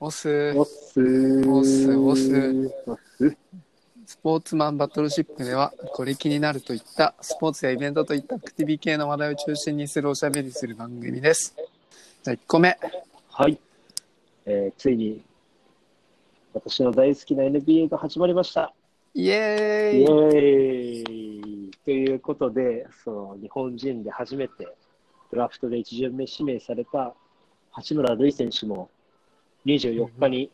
オスおっすー。おっすおっすおっす。スポーツマンバトルシップではこれ気になるといったスポーツやイベントといったアクティビ系の話題を中心にするおしゃべりする番組です。じゃあ1個目。はい。えーついに、私の大好きな NBA が始まりました。イエイエーイーイということで、その日本人で初めてドラフトで一巡目指名された八村塁選手も24日に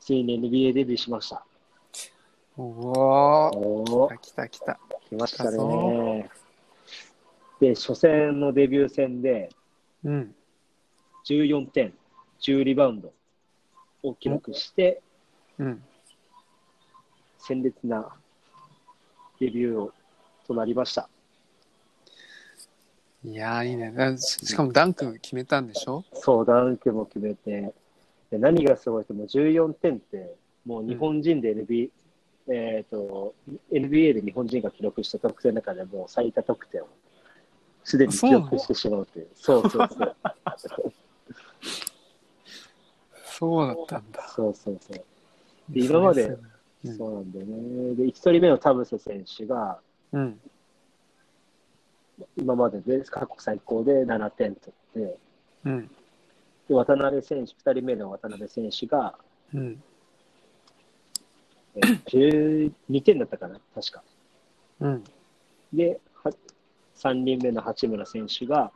ついに NBA デビューしました。おおー来た来た。来ましたね。で、初戦のデビュー戦でうん。14点、10リバウンドを記録して、うん。鮮烈なデビューとなりました。いやーいいね。しかもダンク決めたんでしょ？そう、ダンクも決めて、で何がすごいって、もう14点って、もう日本人で NBA、えっ、と、NBA で日本人が記録した得点の中でもう最多得点をすでに記録してしまうという。そうそうそう。そうだったんだ。そうそうそう。で今まで、うんそうなんだよね。で、1人目の田臥選手が、うん。今までで過去最高で7点取って、うん。で渡辺選手、2人目の渡辺選手が、うん。えー12点だったかな、確か。うん。で、は3人目の八村選手が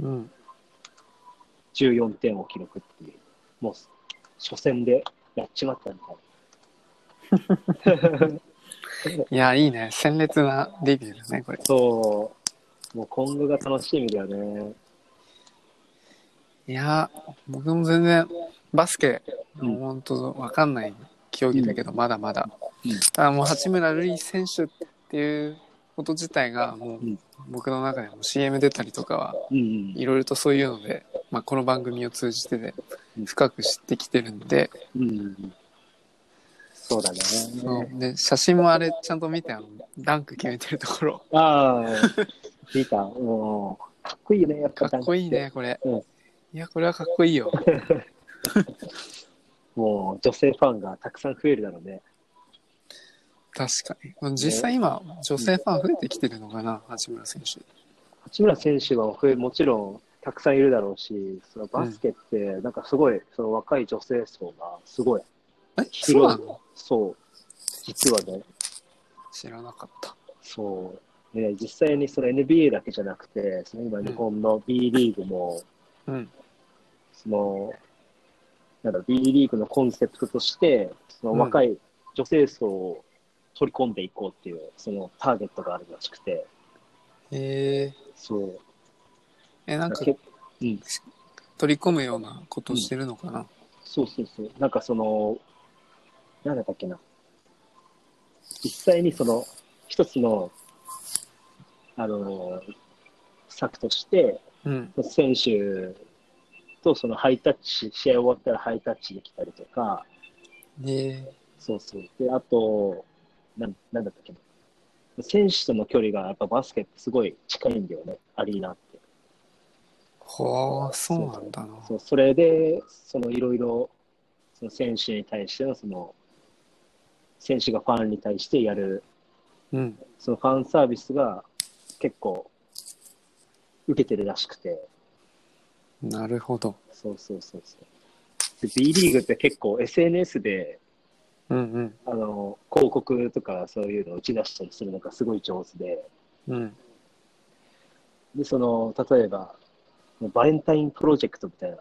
うん。14点を記録っていう、もう初戦でやっちまったみたいな。いや、いいね。鮮烈なデビューだね、これ。そう、もう今後が楽しみだよね。いや、僕も全然バスケ、うん本当わかんない競技だけど、まだまだ。うんただもう八村塁選手っていうこと自体が、もううん僕の中でも CM 出たりとかは、いろいろとそういうので、まあ、この番組を通じてでうん深く知ってきてるんで、うんうん。そうだね。そうで写真もあれちゃんと見てあのダンク決めてるところああ、見た。もう、かっこいいよね、やっぱ。かっこいいね。これ、うんいやこれはかっこいいよ。もう、女性ファンがたくさん増えるだろうね。確かに。実際今女性ファン増えてきてるのかな？八村選手。八村選手は増えもちろんたくさんいるだろうし、そのバスケって、なんかすごい、その若い女性層がすごい、えそうそう、実はね、知らなかった。そう、ね、実際にその NBA だけじゃなくて、その今日本の B リーグも、うんその、なんだろう、B リーグのコンセプトとして、その若い女性層を取り込んでいこうっていう、そのターゲットがあるらしくて、へえそう。えなんかけうん、取り込むようなことしてるのかな、そうそうそう。なんかその、なんだったっけな。実際にその、一つの、あの、策として、うん。選手とそのハイタッチ、試合終わったらハイタッチできたりとか、へえ。そうそう。で、あと、なんなんだったっけな。選手との距離がやっぱバスケってすごい近いんだよね、アリーナって。はあそうなんだな。そう。それで、そのいろいろ、その選手に対しての、その、選手がファンに対してやる、うん。そのファンサービスが結構、受けてるらしくて、なるほど。そうそうそうそう。で B リーグって結構 SNS で、うんうん。あの、広告とかそういうのを打ち出したりするのがすごい上手で、うん。で、その、例えば、バレンタインプロジェクトみたいな、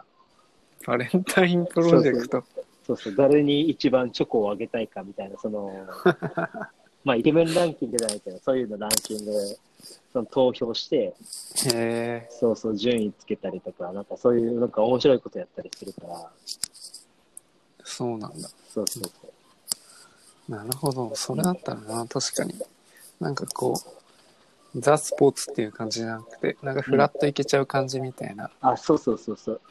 バレンタインプロジェクト？そうそう、誰に一番チョコをあげたいかみたいな、その、まあ、イケメンランキングじゃないけど、そういうのランキングで、その投票して、へえそうそう、順位つけたりとか、なんかそういう、なんか面白いことやったりするから、そうなんだ。そうそうそう。なるほど。それだったらな確かに。なんかこうザ・スポーツっていう感じじゃなくてなんかフラッといけちゃう感じみたいな、あ、そうそうそうそう。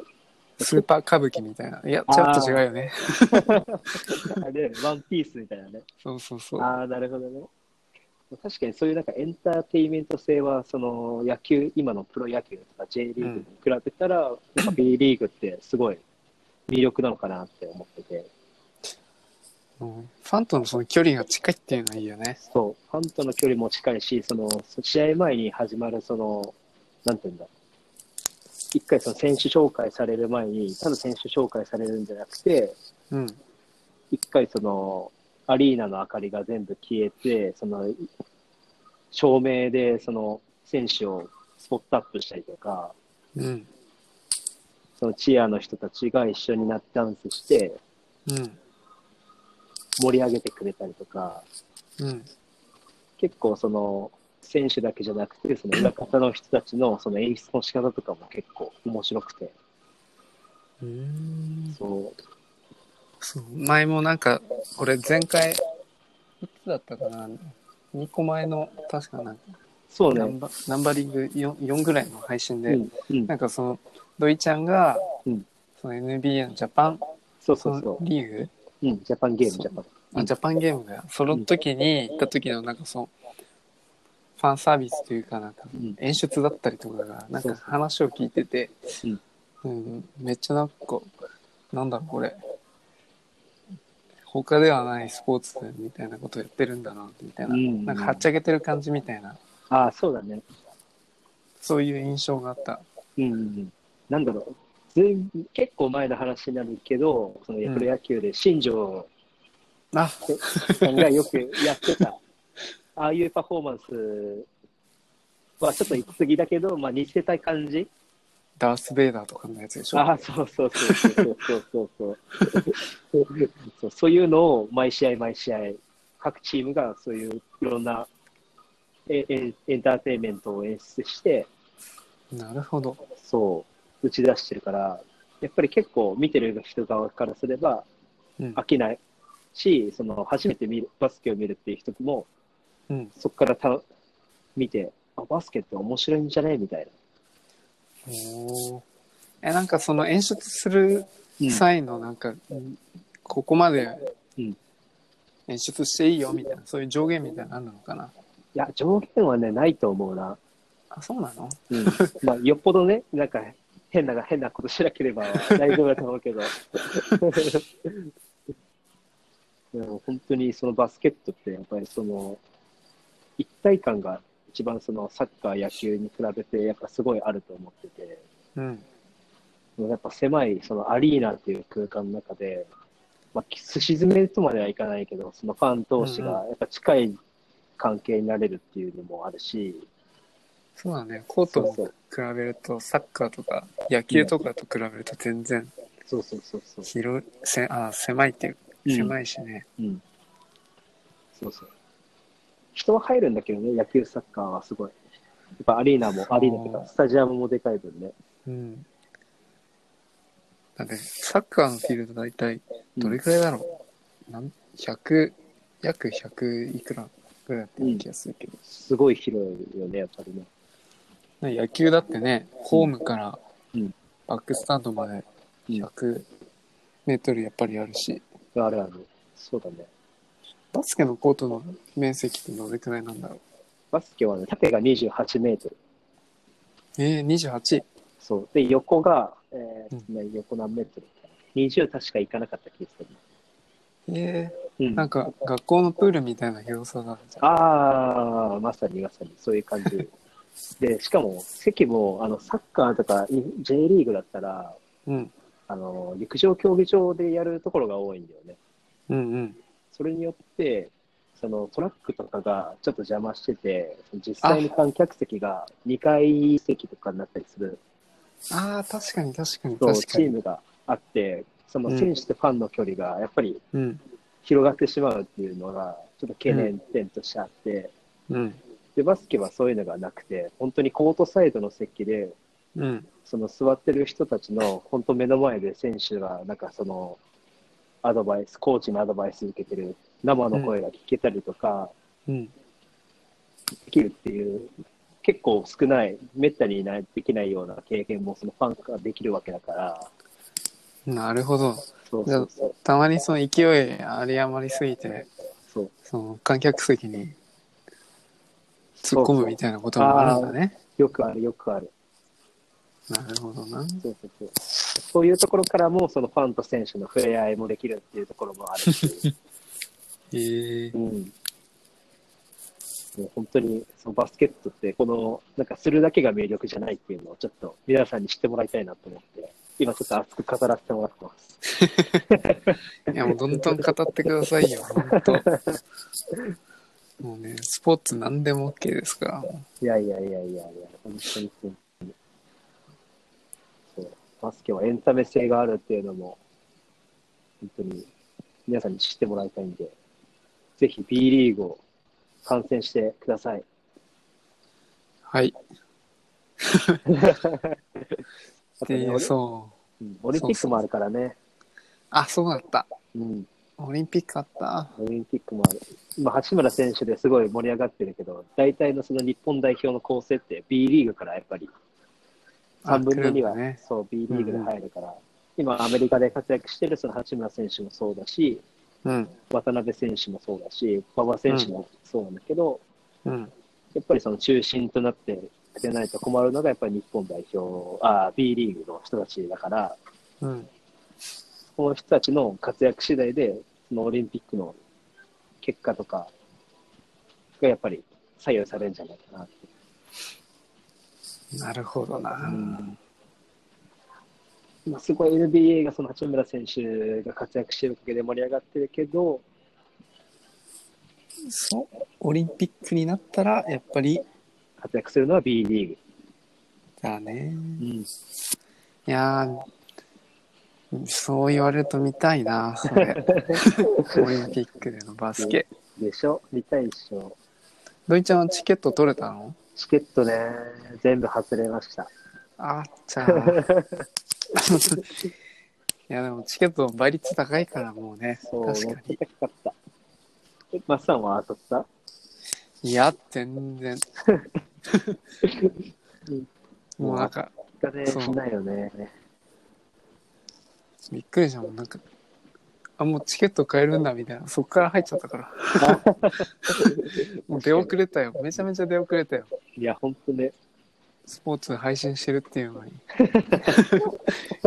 スーパー歌舞伎みたいな。いやちょっと違うよね。あれ、ワンピースみたいなね。そうそうそう。ああ、なるほどね。確かにそういうなんかエンターテインメント性は、その野球、今のプロ野球とか J リーグに比べたら、やっぱ B リーグってすごい魅力なのかなって思ってて、うん。ファンとのその距離が近いっていうのはいいよね。そう、ファンとの距離も近いし、その、試合前に始まる、その、なんていうんだ、一回その選手紹介される前に、ただ選手紹介されるんじゃなくて、うん。一回その、アリーナの明かりが全部消えて、その、照明でその選手をスポットアップしたりとか、うん。そのチアの人たちが一緒になってダンスしてうん。盛り上げてくれたりとか、うん。結構その選手だけじゃなくて、その裏方の人たちのその演出の仕方とかも結構面白くて、うん。そう、そう。前もなんか、俺前回、いつだったかな ?2 個前の、確かなんか、そうね。ナン、バナンバリング 4, 4ぐらいの配信で、うん、うん、なんかその、土井ちゃんが、うん。その NBA のジャパン、そうそうそリーグ？う、うん、ジャパンゲーム、ジャパン。あジャパンゲームだよ。その時に行った時のなんかその、ファンサービスというかなんかうん。演出だったりとかが、なんかそうそう。話を聞いてて、うん。うん、めっちゃなんか、なんだろうこれ、他ではないスポーツみたいなことやってるんだな、みたいな、うんなんかはっちゃけてる感じみたいな、ああ、そうだね。そういう印象があった。うんうんうん、なんだろう。結構前の話になるけど、そのプロ野球で新庄あ、さんがよくやってた、ああいうパフォーマンスはちょっと行き過ぎだけど、まあ似せたい感じダース・ベイダーとかのやつでしょああ、そうそうそうそうそうそうそう そう。そういうのを毎試合毎試合、各チームがそういういろんなエエエンターテインメントを演出して、なるほど。そう、打ち出してるから、やっぱり結構見てる人側からすれば飽きないし、うん、その初めて見るバスケを見るっていう人も、うん、そこからた見てあ、バスケって面白いんじゃねみたいな。おーえ、なんかその演出するな。際のなんか、うんここまでうん演出していいよみたいな、そういう上限みたいなのあるのかな？いや、上限はね、ないと思うな。あ、そうなの？うん。まあ、よっぽどね、なんか、変な、変なことしなければ大丈夫だと思うけど。でも本当にそのバスケットって、やっぱりその、一体感が一番そのサッカー、野球に比べて、やっぱすごいあると思ってて、うん。やっぱ狭いそのアリーナっていう空間の中で、まあ、すし詰めとまではいかないけど、そのファン同士がやっぱ近い関係になれるっていうのもあるし、そうだね。コートもそうそう比べると、サッカーとか野球とかと比べると全然そうそうそうそう。広い、せあ狭いっていう、うん狭いしね。うん。そうそう。人は入るんだけどね、野球、サッカーはすごい。やっぱアリーナも、アリーナとか、スタジアムもでかい分ね。うん。だって、サッカーのフィールド大体、どれくらいだろう、なん ?100、約100いくらぐらいだったような気がするけど。すごい広いよね、やっぱりね。野球だってね、ホームからうんバックスタンドまでうん100メートルやっぱりあるし、あるある。そうだね。バスケのコートの面積ってどれくらいなんだろう？バスケはね、縦が28メートル。えー、28。そう。で、横が、えーね横何メートル？かな ?20 確かいかなかった気がする。えうんー、なんか学校のプールみたいな広さがあるじゃん。ああ、まさにまさに、そういう感じ。で、しかも、席も、あの、サッカーとか、い J リーグだったら、うん。あの、陸上競技場でやるところが多いんだよね。うんうん。そそれによって、そのトラックとかがちょっと邪魔してて、実際に観客席が2階席とかになったりするああ、確かに確かにと確かに。チームがあって、その選手とファンの距離がやっぱりうん。広がってしまうっていうのが、ちょっと懸念点としてあって、うん。で、バスケはそういうのがなくて、本当にコートサイドの席で、うん。その座ってる人たちの本当目の前で選手がなんかそのアドバイス、コーチのアドバイス受けてる生の声が聞けたりとかうん。できるっていう、結構少ない、めったにないできないような経験もそのファンができるわけだから、なるほど。そうそうそう、たまにその勢いあり余りすぎて、そうその観客席に突っ込むみたいなこともあるんだね。よくある、よくある。なるほどな。そうそうそう。そういうところからも、そのファンと選手の触れ合いもできるっていうところもあるし、ええうん。もう本当に、そのバスケットって、この、なんかするだけが魅力じゃないっていうのをちょっと皆さんに知ってもらいたいなと思って、今ちょっと熱く語らせてもらってます。いや、もうどんどん語ってくださいよ、本当もうね、スポーツ何でも OK ですから。いやいやいやいやいや、本当に本。バスケはエンタメ性があるっていうのも、本当に皆さんに知ってもらいたいんで、ぜひ B リーグを観戦してください。はい。で、そう。うんオリンピックもあるからね。あ、そうだった。うん。オリンピックあった？オリンピックもある。今、八村選手ですごい盛り上がってるけど、大体のその日本代表の構成って B リーグからやっぱりあ3分の2は、ねそう B リーグで入るから、今アメリカで活躍してるその八村選手もそうだし、うん。渡辺選手もそうだし、馬場選手もそうなんだけど、うん。やっぱりその中心となって出ないと困るのがやっぱり日本代表、あ B リーグの人たちだから、うん。この人たちの活躍次第で、そのオリンピックの結果とかがやっぱり左右されるんじゃないかなって。なるほどな。うんまあ、すごい NBA がその八村選手が活躍してるおかげで盛り上がってるけど、そう。オリンピックになったら、やっぱり、活躍するのは B リーグ。だね。うん、いやー、そう言われると見たいな、それ。オリンピックでのバスケ。でしょ？見たいでしょドイちゃんはチケット取れたの？チケットね、全部外れました。あっちゃー。いや、でもチケット倍率高いからもうね。そう、確かに。高かった。え、マッサンは当たっいや、全然。もうなんか、ないよね。びっくりしたもん。なんか、あ、もうチケット買えるんだみたいな。そっから入っちゃったから。もう出遅れたよ。めちゃめちゃ出遅れたよ。いや、ほんとね。スポーツ配信してるっていうのに。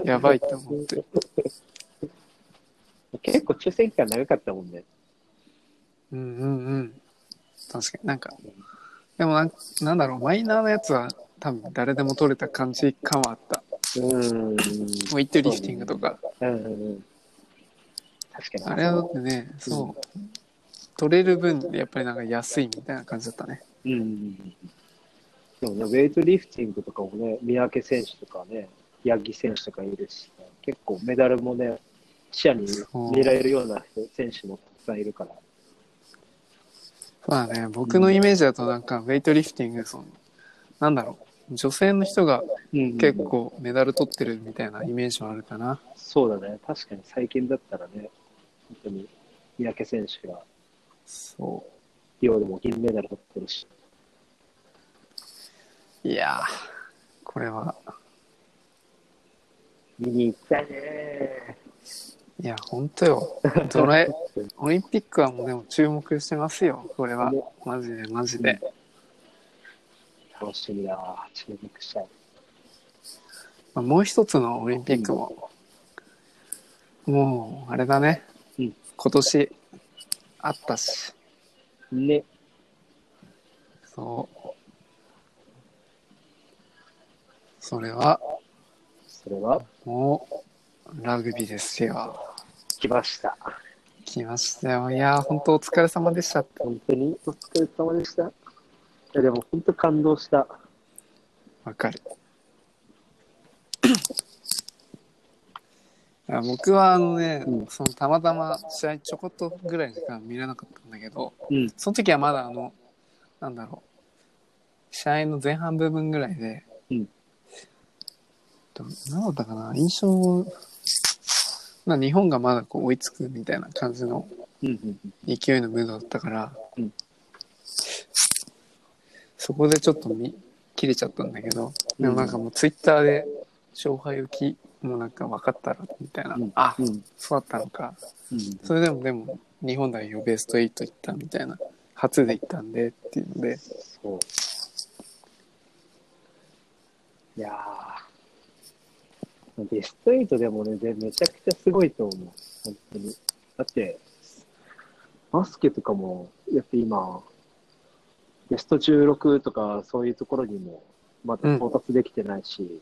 やばいと思って。結構抽選期間長かったもんね。うんうんうん。確かになんか、でもなんなんだろう、マイナーなやつは多分誰でも取れた感じ感はあった。うん。ウェイトリフティングとか。うんうんうん。確かに。あれはだってね、そう。取れる分でやっぱりなんか安いみたいな感じだったね。うん。でもね、ウェイトリフティングとかもね、三宅選手とかね、八木選手とかいるし、結構メダルもね、視野に狙えるような選手もたくさんいるから。そうだね、僕のイメージだとなんかウェイトリフティング、その、なんだろう、女性の人が結構メダル取ってるみたいなイメージはあるかな。そうだね。確かに最近だったらね、本当に三宅選手がそリオでも銀メダル取ってるし。う。いやー、これは、見に行きたいね。いや、ほんとよ。ドラえ、オリンピックはもうでも注目してますよ、これはね。マジでマジで。楽しみだわ。注目したい。まあ、もう一つのオリンピックも、もう、あれだね。うん今年、あったし。ね。そう。それは、それは、もう、ラグビーですよ。来ました。来ましたよ。いやー、本当お疲れ様でした。本当に？お疲れ様でした。いや、でも本当感動した。わかる。いや僕はあのね、うん。そのたまたま試合ちょこっとぐらいしか見れなかったんだけど、うん。その時はまだあの、なんだろう、試合の前半部分ぐらいで、うん。と何だったかな、印象、まあ、日本がまだこう追いつくみたいな感じのうんうん勢いのムードだったから、うん。そこでちょっと見切れちゃったんだけど、でもなんかもうツイッターで勝敗浮きもうなんか分かったらみたいな、うん。あ、うん。そうだったのか。うん。それでもでも日本代表ベスト8行ったみたいな。初で行ったんでっていうので。そう。いやー、ベスト8でもね、ぜめちゃくちゃすごいと思う。本当に。だって、バスケとかも、やっぱ今、ベスト16とかそういうところにもまだ到達できてないし、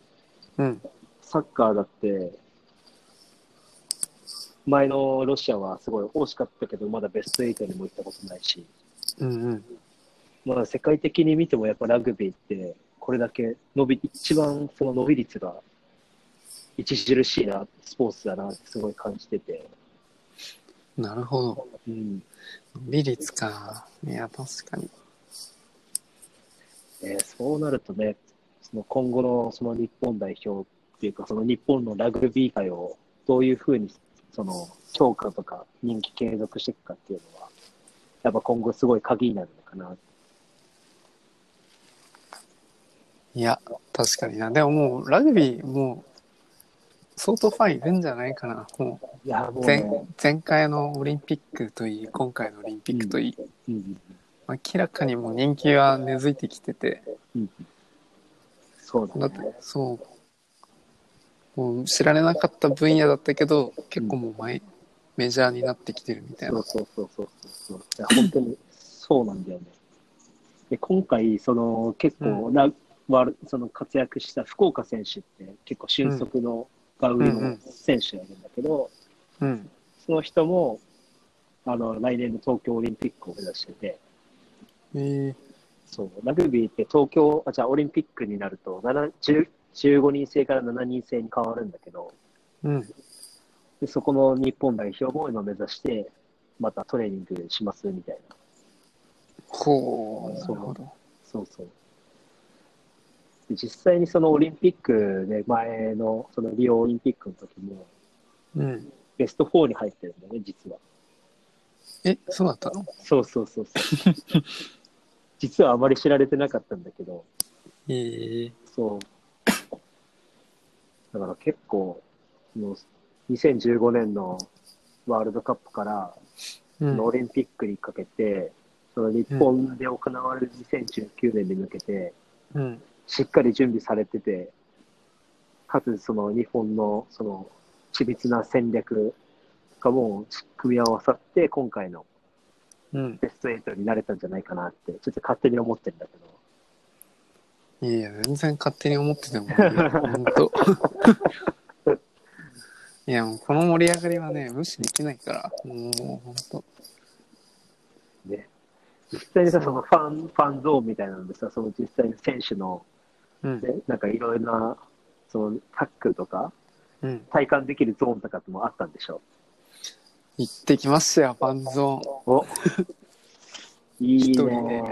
うん。サッカーだって、前のロシアはすごい惜しかったけど、まだベスト8にも行ったことないし、うんうん。まあ世界的に見てもやっぱラグビーって、これだけ伸び、一番その伸び率が著しいな、スポーツだなってすごい感じてて、なるほど。うん。美率か。いや、確かに。えーそうなるとね、その今後のその日本代表っていうか、その日本のラグビー界をどういうふうにその強化とか人気継続していくかっていうのは、やっぱ今後すごい鍵になるのかな。いや、確かにな。でももう、ラグビー、もう、相当ファンいるんじゃないかな。もいや、もう、う前ね、前回のオリンピックといい、今回のオリンピックといい、うん明らかにもう人気は根付いてきてて、うん、そうだね。だって、そう、もう知られなかった分野だったけど、結構もう前、メジャーになってきてるみたいなそう。そうそうそうそう。いや本当にそうなんだよね。で、今回、その結構ラ、ワールその活躍した福岡選手って結構俊足のガウリのうんうん選手がいるんだけど、うん。その人も、あの、来年の東京オリンピックを目指してて、えー、そう、ラグビーって東京、あ、じゃあオリンピックになると、7 10 15人制から7人制に変わるんだけど、うん。でそこの日本代表も今目指して、またトレーニングしますみたいな。ほう、なそうるほど。そうそう。で実際にそのオリンピックで前の、そのリオオリンピックの時も、うん。ベスト4に入ってるんだよね、実は。え、そうだったの？そうそうそうそう。実はあまり知られてなかったんだけど、ええそう。だから結構、その2015年のワールドカップから、オリンピックにかけて、その日本で行われる2019年に向けて、うん。しっかり準備されてて、かつその日本のその緻密な戦略がもう組み合わさって、今回のうん。ベスト8になれたんじゃないかなって、ちょっと勝手に思ってるんだけど。いやいや、全然勝手に思っててもいいよ、ほんと。いや、もうこの盛り上がりはね、無視できないから、もうほんと。ね。実際にさ、そのファン、ファンゾーンみたいなのでさ、その実際に選手の、うん。ね、なんかいろいろな、そのタックルとか、うん。体感できるゾーンとかってもあったんでしょ行ってきましたよ、ファンゾーン。お いいね。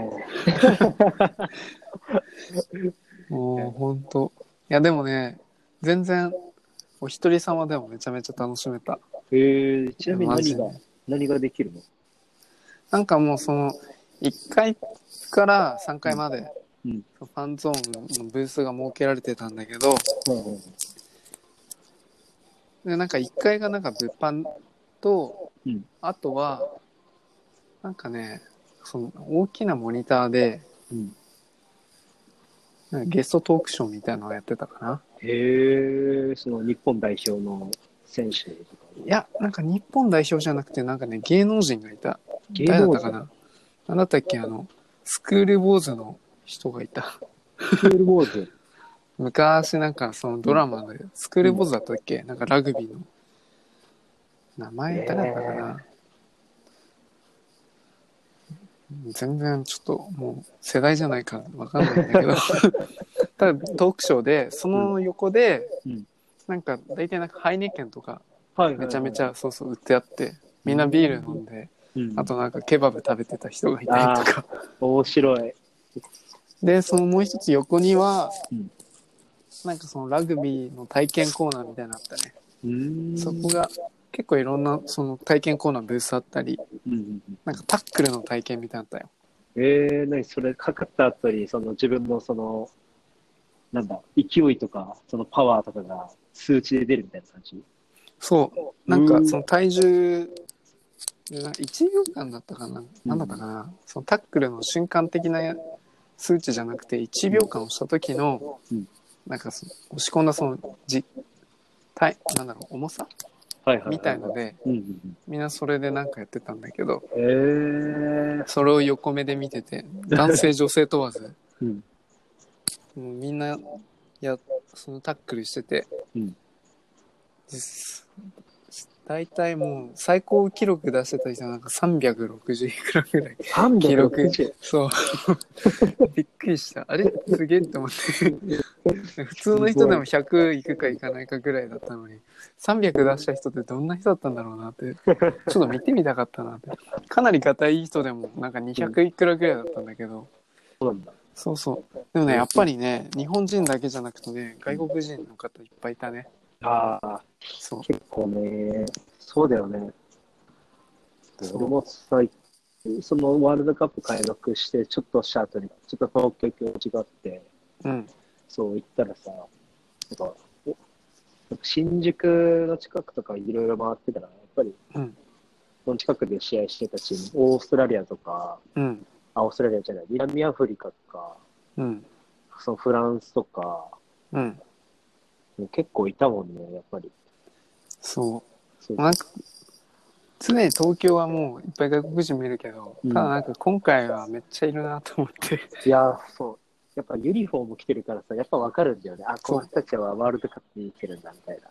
もうほんと。いや、でもね、全然、お一人様でもめちゃめちゃ楽しめた。えー、ちなみに何が、何ができるの？なんかもうその、1階から3階まで、うんファンゾーンのブースが設けられてたんだけど、うんでなんか1階がなんか物販と、うんあとはなんかねその大きなモニターでうん。ゲストトークショーみたいなのをやってたかな。へえ、その日本代表の選手とか。いやなんか日本代表じゃなくてなんかね芸能人がいた。芸誰だったかな。何だったっけあのスクール坊主の人がいた。スクールボーズ。昔なんかそのドラマでスクール坊主だったっけ？なんかラグビーの。名前誰だったかな、全然ちょっともう世代じゃないからわかんないんだけど。ただトークショーでその横で、うん。なんか大体なんかハイネケンとかはいめちゃめちゃそうそう売ってあってみんなビール飲んで、うん、あとなんかケバブ食べてた人がいたりとか。面白い。でそのもう一つ横には、うん。なんかそのラグビーの体験コーナーみたいなのあったね、そこが結構いろんなその体験コーナーブースあったりうんうんうん。なんかタックルの体験みたいなのあったよ。えー、何それかかった後に、その自分のその、なんだ、勢いとか、そのパワーとかが数値で出るみたいな感じ？そう。なんかその体重な1秒間だったかな、なんだったかな？そのタックルの瞬間的な数値じゃなくて1秒間をした時の、うん。なんかその押し込んだそのじ体なんだろう重さ？はいはいはい。みたいのでうんうんみんなそれでなんかやってたんだけどえ。それを横目で見てて男性女性問わずうん。もうみんなやそのタックルしてて、うん大体もう最高記録出してた人はなんか360いくらぐらい。記録360。そう。びっくりした。あれ？すげえって思って。普通の人でも100いくかいかないかぐらいだったのに。300出した人ってどんな人だったんだろうなって。ちょっと見てみたかったなって。かなりガタいい人でもなんか200いくらぐらいだったんだけど、そうなんだ。そうそう。でもねやっぱりね日本人だけじゃなくてね外国人の方いっぱいいたねああ、そう。結構ね、そうだよね。そう俺もさ、そのワールドカップ開幕して、ちょっとした後に、ちょっと東京行きがあって、うん。そう行ったらさ、なんか、新宿の近くとかいろいろ回ってたら、やっぱり、うん。その近くで試合してたチーム、オーストラリアとか、うん。あ、オーストラリアじゃない、南アフリカとか、うん。そのフランスとか、結構いたもんね、やっぱり。そそううなんか常に東京はもういっぱい外国人見るけど、うんただなんか今回はめっちゃいるなと思っていや、そう。やっぱユニフォーム着てるからさ、やっぱわかるんだよね。あ、この人たちはワールドカップに来てるんだ、みたいな。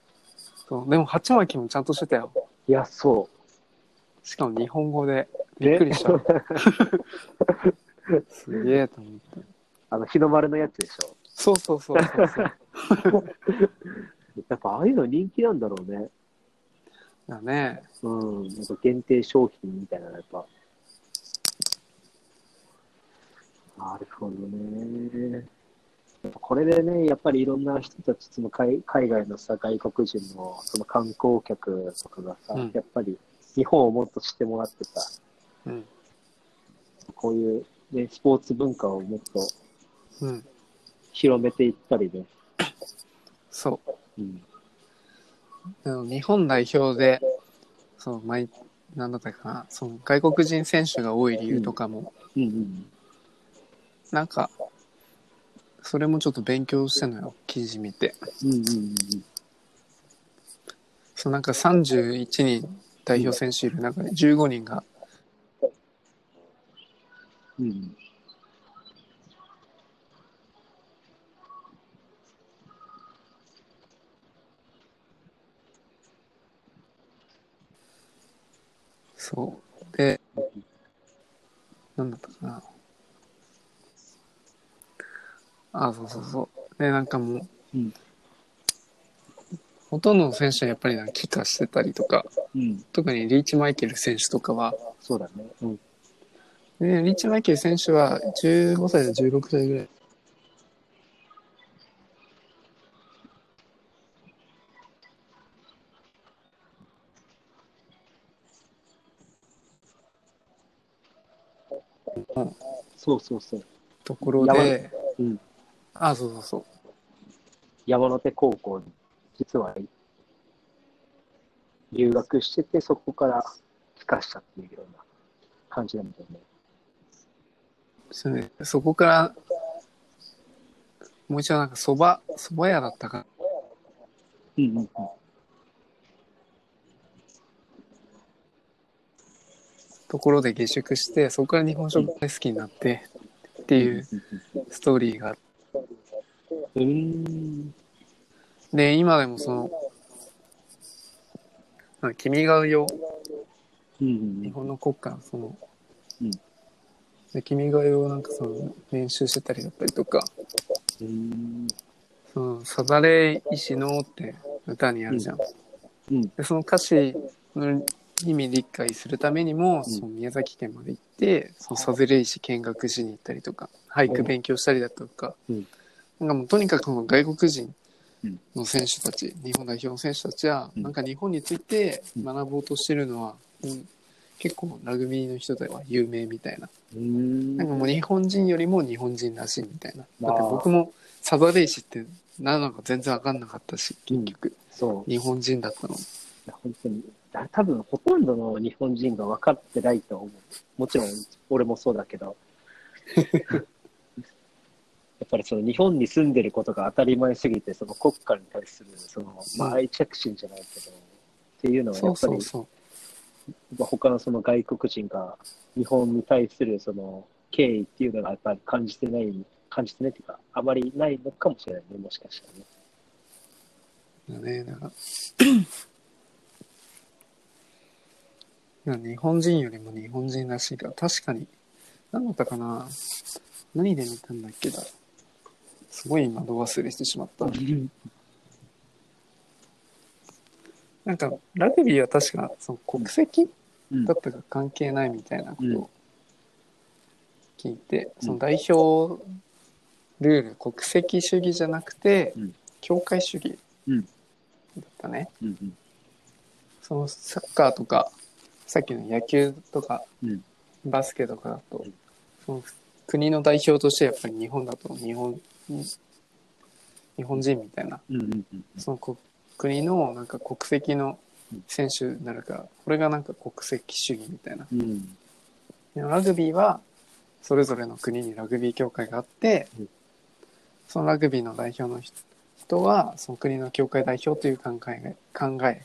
そうでも鉢巻きもちゃんとしてたよいや、そしかも日本語でう。びっくりしたね すげえと思ってあの、日の丸のやつでしょ？そうそうそうそうそう やっぱああいうの人気なんだろうね。だねうん。なんか限定商品みたいなのやっぱ。なるほどね。これでね、やっぱりいろんな人たち、その海海外のさ、外国人のその観光客とかがさ、うんやっぱり日本をもっと知ってもらってさ、うんこういう、ね、スポーツ文化をもっとうん広めていったりね。そううん。でも日本代表でそう毎なんだったかなその外国人選手が多い理由とかも、うんうん。なんかそれもちょっと勉強してんのよ記事見てうんうんうんそうなんか31人代表選手いる中で15人がうん。そうでなんだったかなあそうそうそうでなんかもう、うんほとんどの選手はやっぱりなんか帰化してたりとかうん。特にリーチマイケル選手とかはそうだね。うん。でリーチマイケル選手は15歳で16歳ぐらいそうそうそう。ところ山で、うん。あそうそうそう山手高校に実は留学してて、そこから帰化したっていうような感じなんだよね。それでそこからもう一度なんかそばそば屋だったかうんうんうん。ところで下宿してそこから日本食が大好きになってっていうストーリーがあってうーん。で今でもその「なんか君が代」うんうん日本の国歌のその、うんで君が代をなんかその練習してたりだったりとかうん。そのサザレ石のって歌にあるじゃん。うん。でその歌詞の意味理解するためにも、んその宮崎県まで行ってそのサザレ石見学しに行ったりとか俳句勉強したりだとか、うんなんかもうとにかく外国人うんの選手たち、日本代表の選手たちは、うんなんか日本についてうん学ぼうとしてるのは、うん結構ラグビーの人では有名みたいな。ん。なんかもう日本人よりも日本人らしいみたいな。だって僕もサザレ石って何なのか全然わかんなかったし、結局、そう。日本人だったの。本当に。だ多分ほとんどの日本人が分かってないと思う。もちろん俺もそうだけど。やっっぱりその日本に住んでることが当たり前すぎて、その国家に対する、その、まあ、愛着心じゃないけど、っていうのはやっぱり。他のその外国人が日本に対するその敬意っていうのがやっぱり感じてない、感じてないっていうか、あまりないのかもしれないね、もしかしたらね。だね、だから。いや日本人よりも日本人らしいから、確かに、何だったかな。何で見たんだっけだ。すごい今、度忘れしてしまった。なんか、ラグビーは確か、その国籍うん。だったか関係ないみたいなことを聞いて、うん。その代表ルール、国籍主義じゃなくて、うん。境界主義うん。だったね。そのサッカーとか、さっきの野球とか、うん。バスケとかだと、うん。その国の代表としてやっぱり日本だと日本、日本人みたいな、うんうんうんその国国のなんか国籍の選手になるから、これがなんか国籍主義みたいな。うん。でラグビーは、それぞれの国にラグビー協会があって、うん。そのラグビーの代表の人人は、その国の協会代表という考えが、考え、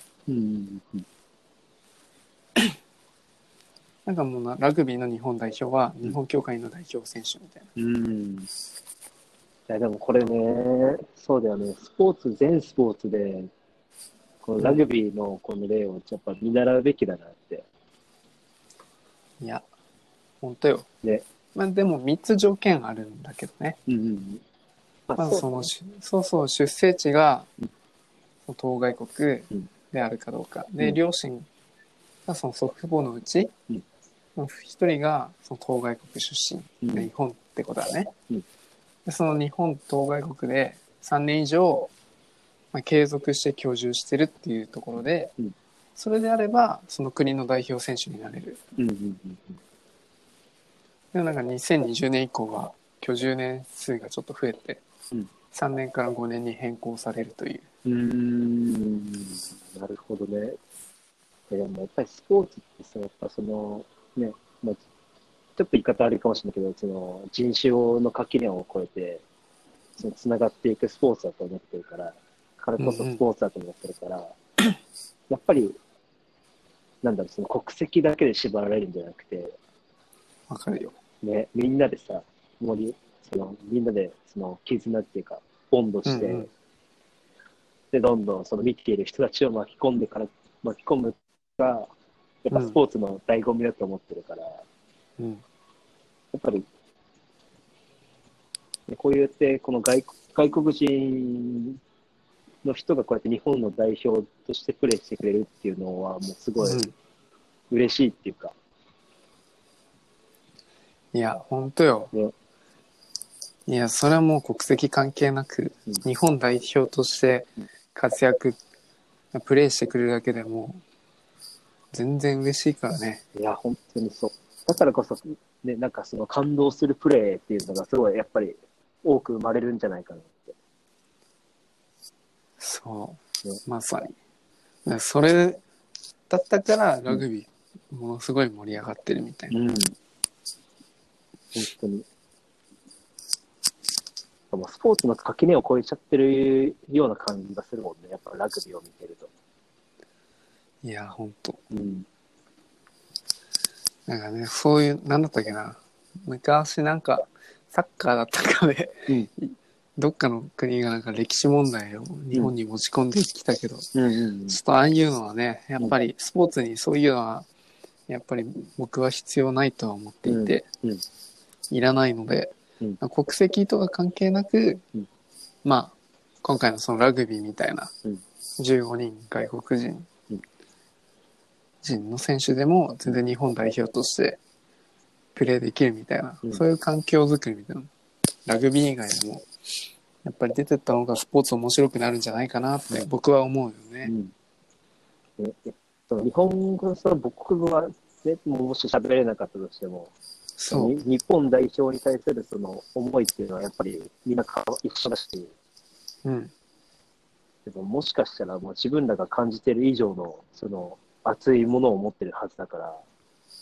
なんかもうなラグビーの日本代表は日本協会の代表選手みたいな。うん。いやでもこれね、そうだよね、スポーツ、全スポーツで、このラグビーのこの例をやっぱ見習うべきだなって。いや、本当よ。ね。まあでも3つ条件あるんだけどね。うんうん。ままずその、しそうそう、出生地が当該国であるかどうか。で、うん。両親がその祖父母のうちうん、一人がその当該国出身日本ってことだね。うんでその日本当該国で3年以上、まあ、継続して居住してるっていうところで、うんそれであればその国の代表選手になれる。うんうんうんでもなんか2020年以降は居住年数がちょっと増えて、うん3年から5年に変更されるという。うーんなるほどね。でもやっぱりスポーツってさ、やっぱその、ね、まあ、ちょっと言い方悪いかもしれないけど、その人種の垣根を越えて、その繋がっていくスポーツだと思ってるから、からこそスポーツだと思ってるから、やっぱり、なんだろう、その国籍だけで縛られるんじゃなくて、わかるよ。ね、みんなでさ、森、その、みんなで、その、絆っていうか、ボンドして、うんうんで、どんどん、その、見ている人たちを巻き込んでから、巻き込むが、やっぱスポーツの醍醐味だと思ってるから、やうん。っぱり、ねこうやって、この外外国人の人がこうやって日本の代表としてプレーしてくれるっていうのは、もうすごいうん。嬉しいっていうか、いや、本当よ。ね。いや、それはもう国籍関係なく、うん。日本代表として活躍、プレーしてくれるだけでも、全然嬉しいからね。いや、本当にそう。だからこそ、ね、なんかその感動するプレーっていうのがすごいやっぱり多く生まれるんじゃないかなって。そうね。まさに。それだったから、ラグビー、ものすごい盛り上がってるみたいな。うん。本当に。スポーツの垣根を越えちゃってるような感じがするもんね。やっぱラグビーを見てると。いや、本当。うん。なんかね、そういう、なんだったっけな。昔なんか、サッカーだったかで、うん。どっかの国がなんか歴史問題を日本に持ち込んできたけど、うん。うんちょっとああいうのはね、やっぱりスポーツにそういうのは、やっぱり僕は必要ないとは思っていて、うん。うん。いらないので、うん。国籍とか関係なく、うん。まあ、今回のそのラグビーみたいな、うん。15人外国人、うん人の選手でも全然日本代表としてプレーできるみたいな、うんそういう環境づくりみたいな、ラグビー以外でも、やっぱり出てった方がスポーツ面白くなるんじゃないかなって僕は思うよね。うんねその日本語その僕は、ね、もし喋れなかったとしても、そう。に日本代表に対するその思いっていうのはやっぱりみんなか一緒だし、うん。でももしかしたらもう自分らが感じてる以上のその熱いものを持ってるはずだから、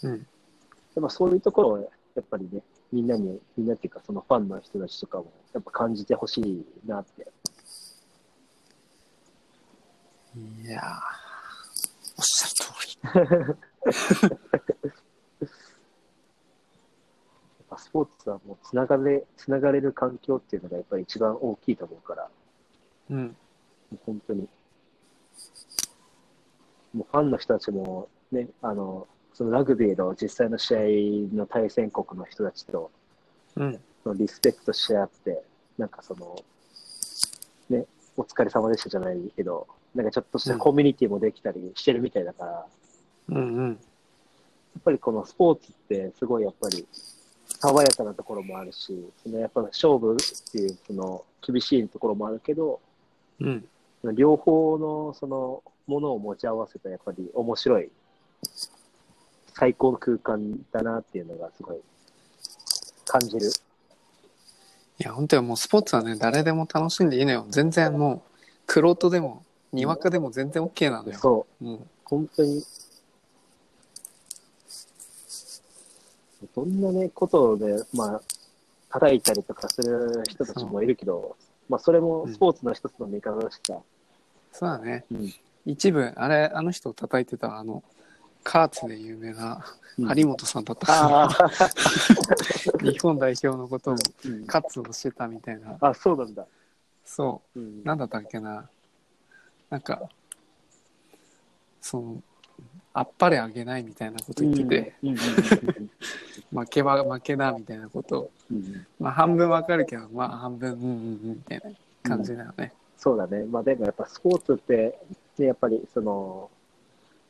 うん。やっぱそういうところをやっぱりね、みんなに、みんなっていうか、そのファンの人たちとかも、やっぱ感じてほしいなって。いやーおっしゃる通り。やっぱスポーツはもうつながれ、つながれる環境っていうのがやっぱり一番大きいと思うから、うん。もう本当に。もうファンの人たちもね、あの、そのラグビーの実際の試合の対戦国の人たちとうん。そのリスペクトし合って、なんかその、ね、お疲れ様でしたじゃないけど、なんかちょっとしたコミュニティもできたりしてるみたいだから、やうんうん。っぱりこのスポーツってすごいやっぱり爽やかなところもあるし、そのやっぱ勝負っていうその厳しいところもあるけど、うん。両方のそのものを持ち合わせたやっぱり面白い最高の空間だなっていうのがすごい感じる。いや、本当にもうスポーツはね、誰でも楽しんでいいのよ。全然もう、クロートでも、にわかでも全然 OK なのよ。そう、う。ん。本当に。どんなね、ことで、まあ、叩いたりとかする人たちもいるけど、まあ、それもスポーツの一つの見方だしさ。そうだね。うん一部、あれ、あの人を叩いてた、あの、カーツで有名なうん。張本さんだった。かあら、日本代表のことをカツをしてたみたいな。あ、そうなんだ。そう。うん。なんだったっけな。なんか、その、あっぱれあげないみたいなこと言ってて、うん。うん。うん。負けは負けだみたいなこと。を、うん。まあ半分わかるけど、まあ半分、うんうんうんみたいな感じだよね。そうだね。まあでもやっぱスポーツって、ね、やっぱりその、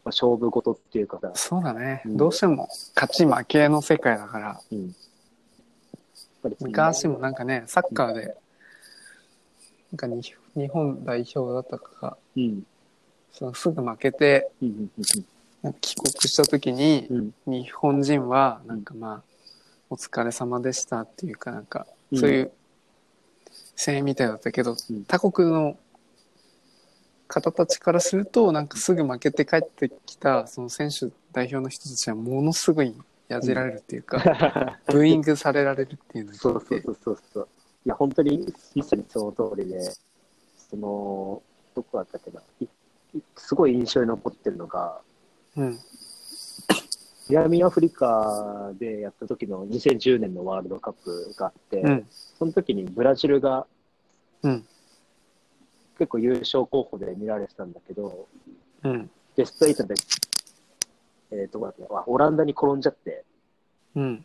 まあ、勝負事っていうかさ、そうだね。うんどうしても勝ち負けの世界だから、うん。やっぱりその昔もなんかね、サッカーで、なんかに日本代表だったかが、うん。そのすぐ負けて、うんうんなんか帰国した時に、うんうん。日本人はなんかまあ、お疲れ様でしたっていうかなんか、うんそういう声援みたいだったけど、うん他国の方たちからするとなんかすぐ負けて帰ってきたその選手代表の人たちはものすごいやじられるっていうか、ブーイングされられるっていうのをそうそうそうそう。そう。いや、本当に、まさにその通りで、その、どこだったっけな、いいすごい印象に残ってるのが、うん。南アフリカでやった時の2010年のワールドカップがあって、うん。その時にブラジルがうん結構優勝候補で見られてたんだけど、うん。ベスト8で、えー、どこだっけオランダに転んじゃって、うん。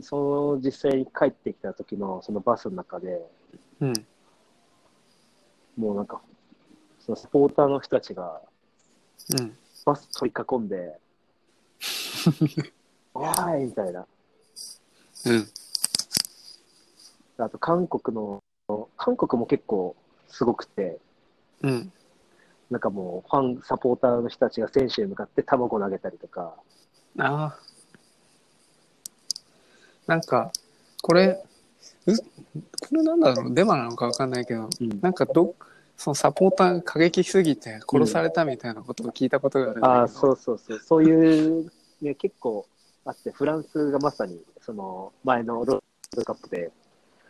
その実際に帰ってきた時のそのバスの中で、うん。もうなんか、そのサポーターの人たちがうん。バス取り囲んで、おーいみたいな。うん。あと韓国の、韓国も結構すごくて、うん。なんかもうファン、サポーターの人たちが選手に向かって卵投げたりとか、ああ。なんかこれうこれなんだろう？デマなのかわかんないけどうん。なんかどそのサポーターが過激すぎて殺されたみたいなことを聞いたことがあるんだけど、ああ、そうそうそう、そういう、ね、結構あって、フランスがまさに、その前のロールドカップで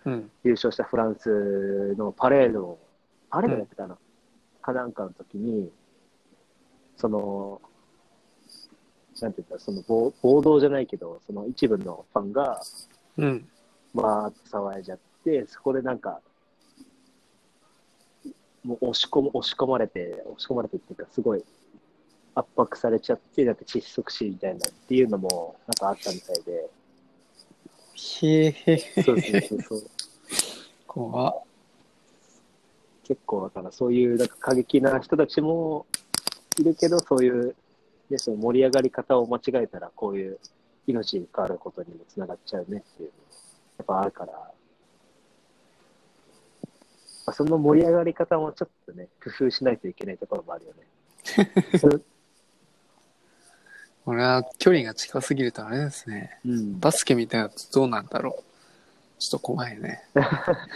うん。優勝したフランスのパレードを、パレードやってたな、かなんかの時に、その、なんていうんだ、その暴暴動じゃないけど、その一部のファンが、うん。わーって騒いじゃって、そこでなんか、もう押し込む、押し込まれて、押し込まれてっていうか、すごい圧迫されちゃって、なんか窒息死みたいなっていうのも、なんかあったみたいで、へえそうそうそうそう。怖っ結構、だからそういうなんか過激な人たちもいるけど、そういう、ね、その盛り上がり方を間違えたら、こういう命に関わることにもつながっちゃうねっていうのやっぱあるから、まあ、その盛り上がり方もちょっとね、工夫しないといけないところもあるよね。俺は距離が近すぎるとあれですね。うん、バスケみたいなとどうなんだろうちょっと怖いね。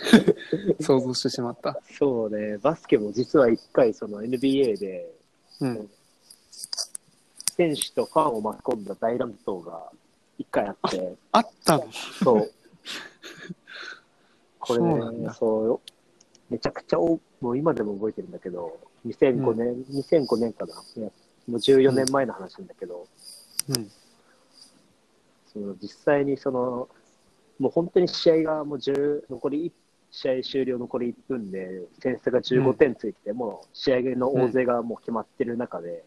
想像してしまった。そうね、バスケも実は一回、その NBA で、うん。選手とファンを巻き込んだ大乱闘が一回あって、あったの？そう。これねそうめちゃくちゃお、もう今でも覚えてるんだけど、2005年、2005年かな。もう14年前の話なんだけど、うん。その実際にその、もう本当に試合がもう10、残り1、試合終了残り1分で、点差が15点ついてて、もう試合の大勢がもう決まってる中で、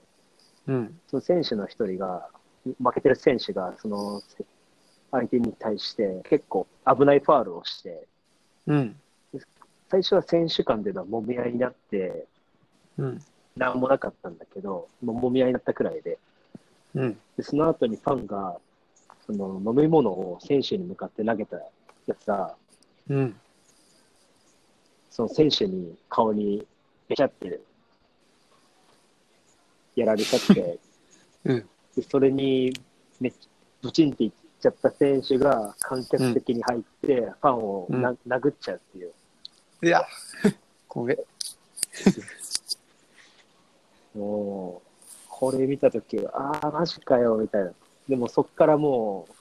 うん。その選手の一人が、負けてる選手が、その、相手に対して結構危ないファールをして、うん。最初は選手間での揉み合いになって、うん。なんもなかったんだけど、もう揉み合いになったくらいで、うん。でその後にファンが、その飲み物を選手に向かって投げたやつが、うん。その選手に顔にべちゃってやられちゃって、うん。でそれにめブチンっていっちゃった選手が観客席に入って、ファンをな、殴っちゃうっていう。いや、怖え。もう、これ見たときは、ああ、マジかよ、みたいな。でもそっからもう、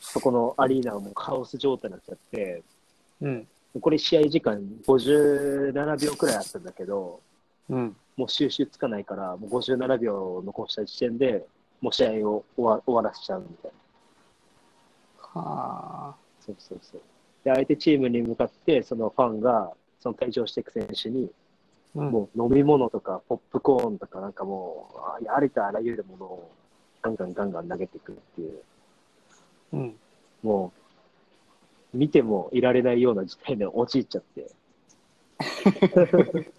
そこのアリーナはもうカオス状態になっちゃって、うん。これ試合時間57秒くらいあったんだけど、うん。もう収集つかないから、もう57秒を残した時点で、もう試合を終わ終わらせちゃうみたいな。はあ。そうそうそう。で、相手チームに向かって、そのファンが、その退場していく選手に、うん。もう飲み物とか、ポップコーンとか、なんかもう、あありとあらゆるものを、ガンガンガンガン投げていくっていう、うん。もう、見てもいられないような事態に陥っちゃって。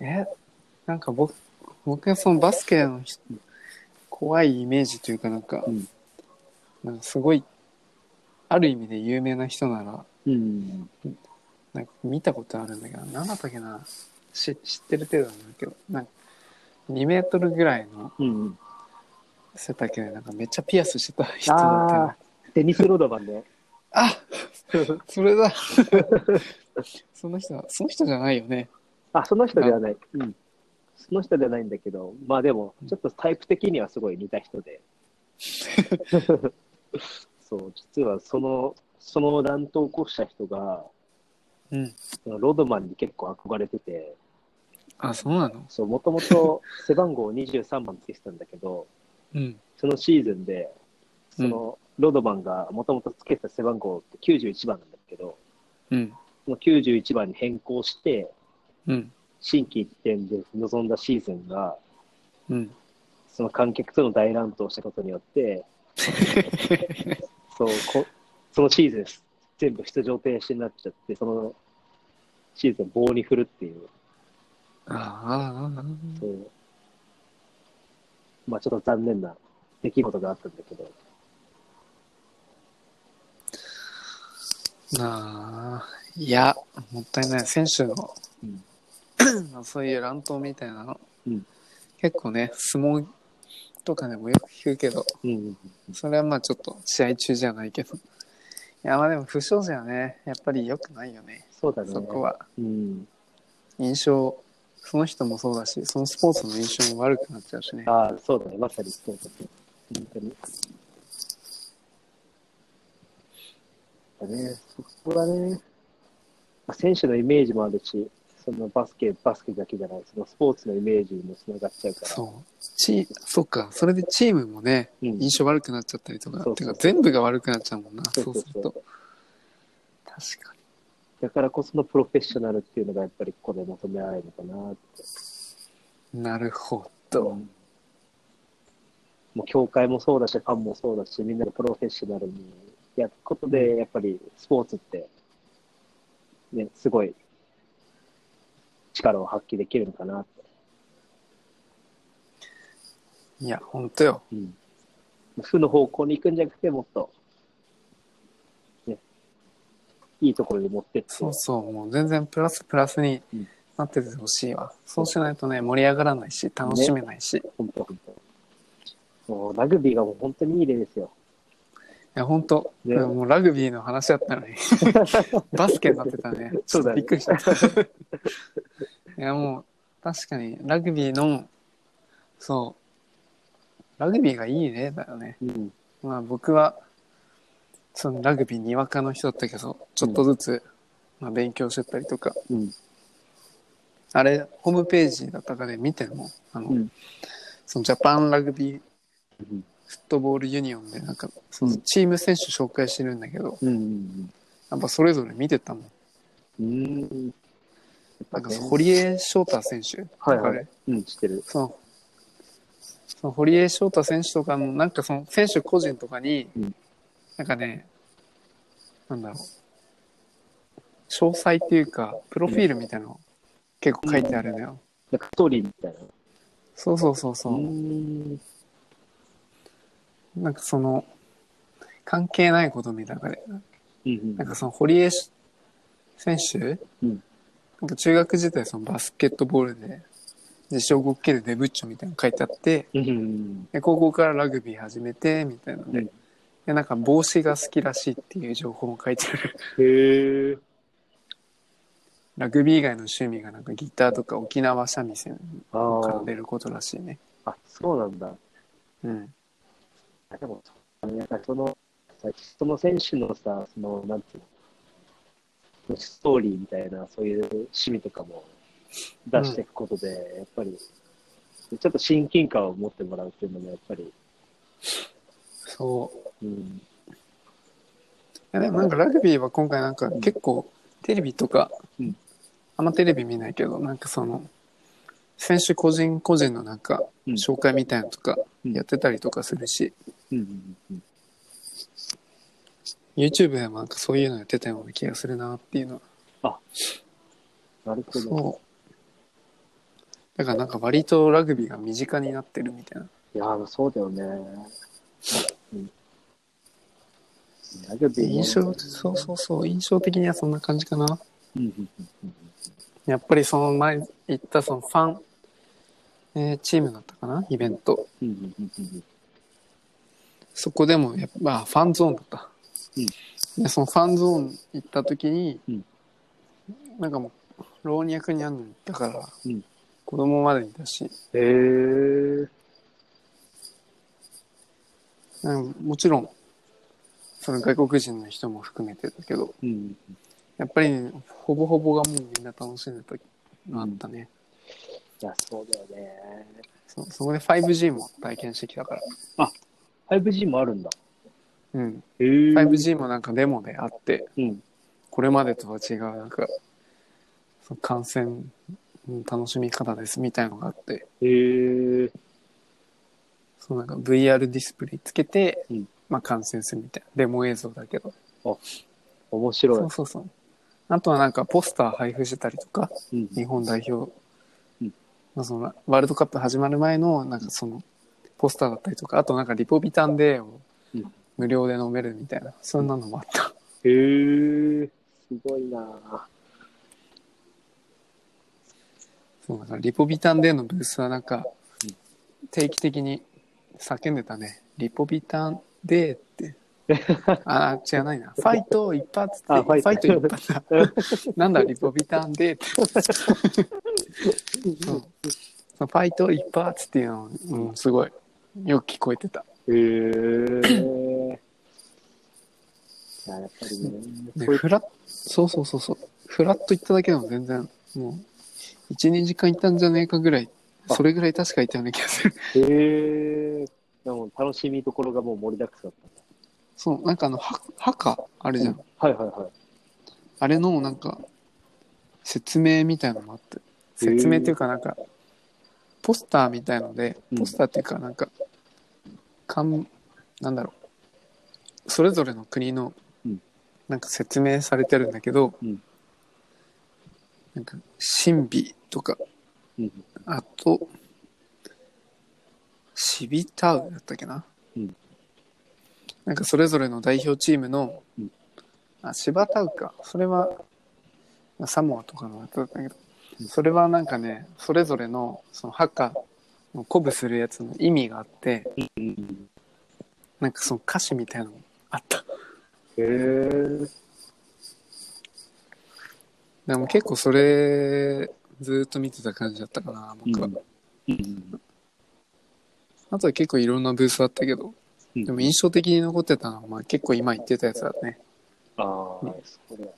え、なんか僕、僕はそのバスケの人怖いイメージというかなんか、うんなんかすごい、ある意味で有名な人なら、うん。なんか見たことあるんだけど、何だったっけなし知ってる程度なんだけど、なんか2メートルぐらいのうん。背丈でなんかめっちゃピアスしてた人だったあ。デニス・ロードマンね。あ それだ その人は、その人じゃないよね。あ、その人ではない。うん。その人ではないんだけど、まあでも、ちょっとタイプ的にはすごい似た人で。そう、実はその、その乱闘を起こした人が、うん。ロードマンに結構憧れてて、あ、そうなの？そう、もともと背番号23番つけてたんだけど、うん。そのシーズンで、その、ロードマンがもともとつけてた背番号って91番なんだけど、うん。その91番に変更して、うん。心機一転で臨んだシーズンが、うん。その観客との大乱闘をしたことによって、そうこそのシーズン全部出場停止になっちゃって、そのシーズン棒に振るっていう、ああ、そうまあちょっと残念な出来事があったんだけど、なあ。いや、もったいない。選手の、うんまあ そういう乱闘みたいなの、うん結構ね、相撲とかでもよく聞くけど、うん、それはまあちょっと試合中じゃないけど。いや、まあでも不祥事はね、やっぱり良くないよね。そうだね。そこは。うん、印象、その人もそうだし、そのスポーツの印象も悪くなっちゃうしね。ああ、そうだね。まさにそうだね。本当に。だね、そこだね。まあ選手のイメージもあるし、そのバスケ、バスケだけじゃない、そのスポーツのイメージにもつながっちゃうから。そう。チそっか、それでチームもね、うん印象悪くなっちゃったりとか、そうそうてか全部が悪くなっちゃうもんな、そうすると。確かだからこそのプロフェッショナルっていうのがやっぱりここで求められるのかなって。に。なるほど。うんもう協会もそうだし、ファンもそうだし、みんなでプロフェッショナルにやることで、やっぱりスポーツって、ね、すごい力を発揮できるのかなって。いや、ほんとよ。うん。負の方向に行くんじゃなくて、もっと、ね、いいところに持ってって、そうそう、もう全然プラスプラスにうんなっててほしいわ。そうしないとね、盛り上がらないし、楽しめないし。い本当本当。もうラグビーがもう本当にいい例ですよ。や、ほんと、ねもうラグビーの話だったのに、バスケになってたね。そうだねびっくりした。いや、もう、確かに、ラグビーの、そう、ラグビーがいいねだよね。うん。まあ僕は、そのラグビーにわかの人だったけど、ちょっとずつ、まあ、勉強してたりとか、うん。あれ、ホームページだったかで見ても、あの、うんそのジャパンラグビーうん。フットボールユニオンで、なんか、そのチーム選手紹介してるんだけど、うん。やっぱそれぞれ見てたもん。うん。なんか堀江翔太選手はいはいとかでうん、知ってる。その、その堀江翔太選手とかの、なんかその選手個人とかに、うんなんかね、なんだろう、詳細っていうか、プロフィールみたいなの結構書いてあるのよ。なんかストーリーみたいな。そうそうそうそう。ん。なんかその、関係ないことみたいな。うん。なんかその堀江選手、うんなんか中学時代そのバスケットボールで、自称5系でデブッチョみたいなの書いてあって、うん。で高校からラグビー始めて、みたいなので、うんで、なんか帽子が好きらしいっていう情報も書いてある。へえ。ラグビー以外の趣味がなんかギターとか沖縄三味線あからあ。出ることらしいね。あ、そうなんだ。うん。あでも、なんかその、さその選手のさ、その、なんていうの、ストーリーみたいな、そういう趣味とかも出していくことで、やっぱり、ちょっと親近感を持ってもらうっていうのも、やっぱり、そう。うん。いやでもなんかラグビーは今回なんか結構テレビとか、うんあんまテレビ見ないけど、なんかその、選手個人個人のなんかうん紹介みたいなのとかうんやってたりとかするし、うんうんうん。YouTube でもなんかそういうのやってたような気がするなっていうのは。なるほど。そう。だからなんか割とラグビーが身近になってるみたいな。いやー、そうだよね。うん。ラグビーね印象、そうそうそう、印象的にはそんな感じかな。やっぱりその前言ったそのファン、えーチームだったかなイベント。そこでもやっぱ、まあ、ファンゾーンだった。うんで、そのファンゾーン行った時に、うんなんかもう、老若に会うのに行ったから、うん子供までいたし、へえ。もちろん、その外国人の人も含めてだけど、うん。やっぱり、ほぼほぼがもうみんな楽しんでたのあったね。いや、そうだよね。そそこで 5G も体験してきたから。5G もあるんだ。うん。へえ。5G もなんかデモであって、うん。これまでとは違う、なんか、その観戦の楽しみ方ですみたいのがあって、へえ。そうなんか VR ディスプレイつけて、うんまあ観戦するみたいな。デモ映像だけど。面白い。そうそうそう。あとはなんかポスター配布してたりとか、うん。日本代表、うんまあ、そのワールドカップ始まる前のなんかそのポスターだったりとか、あとなんかリポビタンデーをうん無料で飲めるみたいな、そんなのもあった。へえ。すごいなそうだからリポビタン D のブースはなんかうん定期的に叫んでたね。リポビタン D って。あー、違うないな。ファイト一発って。あファイト一発だ。なんだ、リポビタン D って。そファイト一発っていうの、うん、すごい。よく聞こえてた。へえ。いや、やっぱりね。フラッ、そうそうそうそう。フラッと行っただけでも全然、もう、1、2時間行ったんじゃねえかぐらい、あそれぐらい確か行ったような気がする。へえ。でも楽しみどころがもう盛りだくさんだった。そう、なんかあの、は墓あるじゃん。はいはいはい。あれのなんか、説明みたいのもあって、説明っていうかなんか、ポスターみたいのでう、んポスターっていうかなんか、かん、なんだろう、それぞれの国のうん、なんか説明されてるんだけど、うんなんか、神秘とか、うん。あと、シビタウだったっけな、うんなんかそれぞれの代表チームの、うんあ、シバタウか。それは、まあサモアとかのやつだったけど、うんそれはなんかね、それぞれの、そのハッカの鼓舞するやつの意味があって、うん。なんかその歌詞みたいなのもあった。へえ。でも結構それ、ずーっと見てた感じだったかな、僕は。うん。あとは結構いろんなブースあったけど、うんでも印象的に残ってたのは、まあ結構今言ってたやつだね。ああ、そうだよね。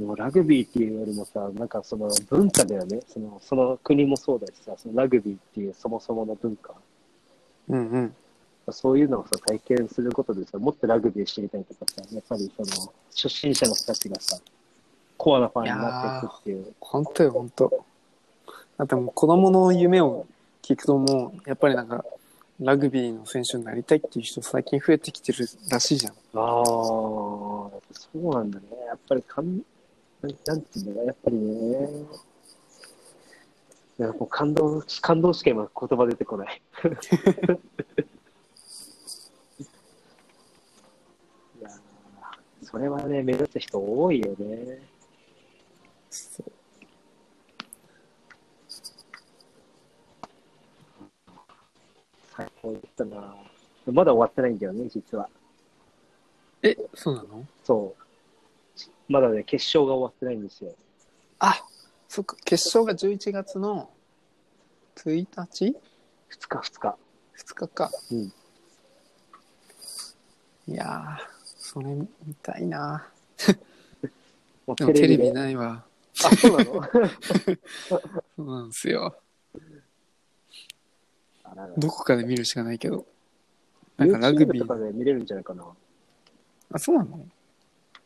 もうラグビーっていうよりもさ、なんかその文化だよね。そのその国もそうだしさ、そのラグビーっていうそもそもの文化。うんうん。そういうのをさ、体験することでさ、もっとラグビー知りたいとかさ、やっぱりその、初心者の人たちがさ、コアなファンになっていくっていう。本当よ、本当。だってもう子供の夢を聞くともう、やっぱりなんか、ラグビーの選手になりたいっていう人最近増えてきてるらしいじゃん。ああ、そうなんだね。やっぱりかん、なんていうんだろう、やっぱりね。いやもう感動、感動しか今言葉出てこない。いやーそれはね、目指す人多いよね。そう最高だったな。まだ終わってないんだよね、実は。え、そうなの？そう。まだね、決勝が終わってないんですよ。あ、そっか、決勝が11月の1日？2日、2日。2日か。うんいやー、それ見たいな。でもテレビでないわ。あ、そうなの？そうなんですよ。どこかで見るしかないけど。なんかラグビ YouTube とかー。で見れるんじゃないかな。あ、そうなの？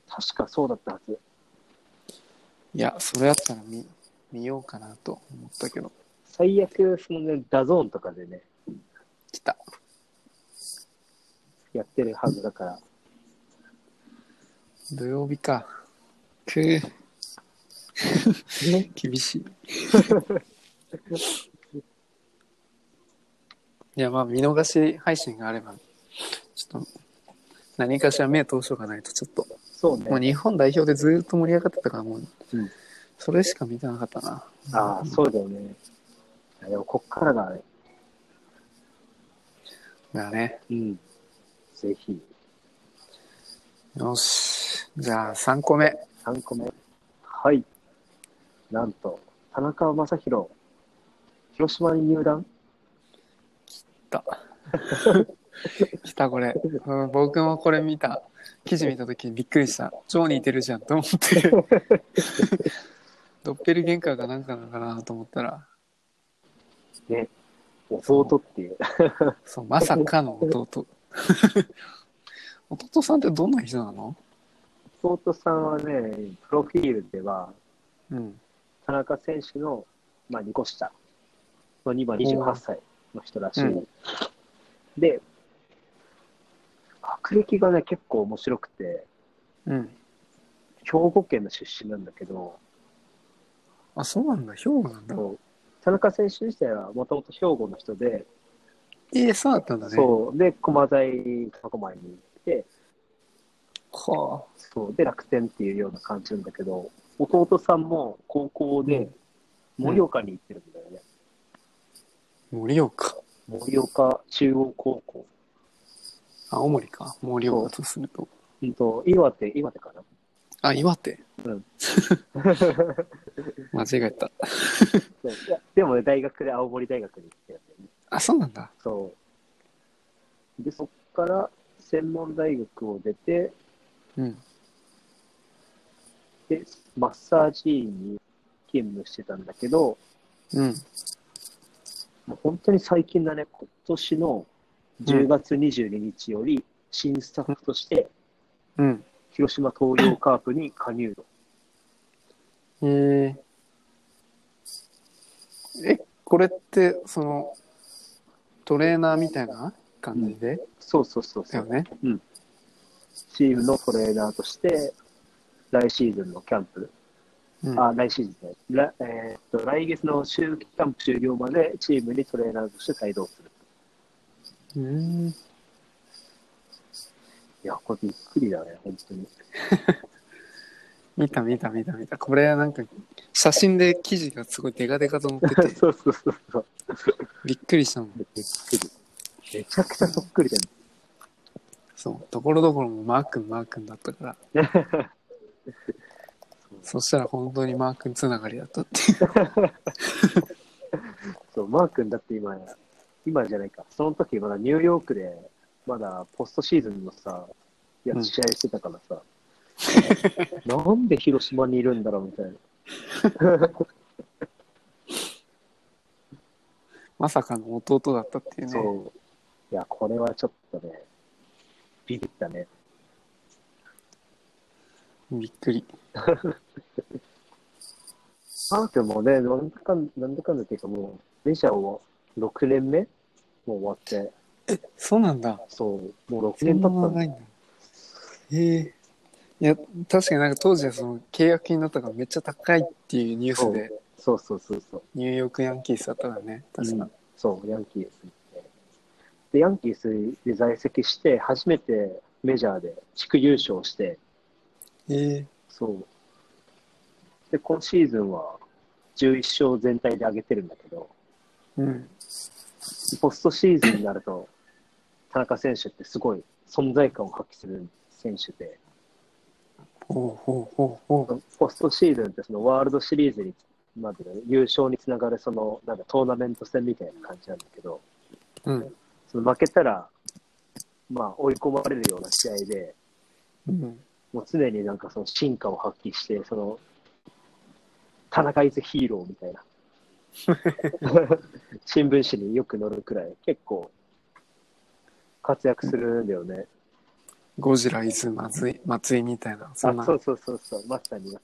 確かそうだったはず。いや、それあったら見見ようかなと思ったけど。最悪、そのね、 DAZN とかでね、来た。やってるはずだから。土曜日か。くー。厳しい。いや、まあ、見逃し配信があれば、ちょっと、何かしら目通しとかないと、ちょっと、そうね。もう日本代表でずっと盛り上がってたから、もう、うんそれしか見てなかったな。ああ、そうだよね。でも、こっからがね、だね。うん。ぜひ、よし。じゃあ、3個目。3個目。はい。なんと、田中将大、広島に入団た。来た、これ、うん。僕もこれ見た。記事見たときにびっくりした。超似てるじゃんと思って。ドッペルゲンカーがなんかなのかなと思ったら、ね、弟っていう。そう、まさかの弟。弟さんってどんな人なの？弟さんはね、プロフィールでは、うん。田中選手の、まあ、2個下の今28歳の人らしい。うんで、学歴がね、結構面白くて、うん。兵庫県の出身なんだけど、あ、そうなんだ。兵庫なんだ。田中選手自体はもともと兵庫の人で、ええそうだったんだね。そう、で、駒大苫小牧に行って、はそう、で、楽天っていうような感じなんだけど、弟さんも高校で盛岡に行ってるんだよね。あ、盛岡。盛岡中央高校。青森か。盛岡とすると。うんと、岩手、岩手かな。あ、岩手。うん。間違えた。いやでもね、大学で青森大学に行ってるんだよね。あ、そうなんだ。そう。で、そっから専門大学を出て、うん。で、マッサージ院に勤務してたんだけど、うん。もう本当に最近だね、今年の10月22日より新スタッフとして、うん。広島東洋カープに加入度。えー、え、これって、その、トレーナーみたいな感じで、そうそうそうそう。だよね。チームのトレーナーとして、来シーズンのキャンプ、あ、うん、来シーズンね、来えーっと来月の秋季キャンプ終了までチームにトレーナーとして帯同する。うん。いや、これびっくりだね、本当に。見た見た見た見た。これなんか、写真で記事がすごいデカデカと載ってて、そうそうそうそう。びっくりしたもん。びっくり。めちゃくちゃそっくりだよそう。ところどころもマー君マー君だったから。ね。そしたら本当にマー君つながりだったっていう。そう、マー君だって今、今じゃないか。その時まだニューヨークで、まだポストシーズンのさ、やつ試合してたからさ、なんで広島にいるんだろうみたいな。まさかの弟だったっていうね。そう。いや、これはちょっとね、ビビったね。びっくり。マー君もね、なんだかんなんだかんだっていうかもう、メジャーを6年目？もう終わって、そうなんだ。そう、もう6そんな年経ったんだ長いんだ。へえいや、確かになんか当時はその契約金だったからめっちゃ高いっていうニュースで、そうそうそうそう。ニューヨークヤンキースだったからね。確か。そう、ヤンキースに行って。で、ヤンキースで在籍して、初めてメジャーで地区優勝して、へえそう。で、今シーズンは11勝全体で上げてるんだけど、うん。ポストシーズンになると、田中選手ってすごい存在感を発揮する選手で、ほうほうほうほう。ポストシーズンってそのワールドシリーズにまでの優勝につながるそのなんかトーナメント戦みたいな感じなんだけど、うん。その負けたら、まあ追い込まれるような試合で、うん。もう常になんかその真価を発揮して、その、田中 is hero みたいな。新聞紙によく載るくらい、結構活躍するんだよね。ゴジラ is 松井松井みたいな。そんなあ、。そうそうそうそう、まさにまさ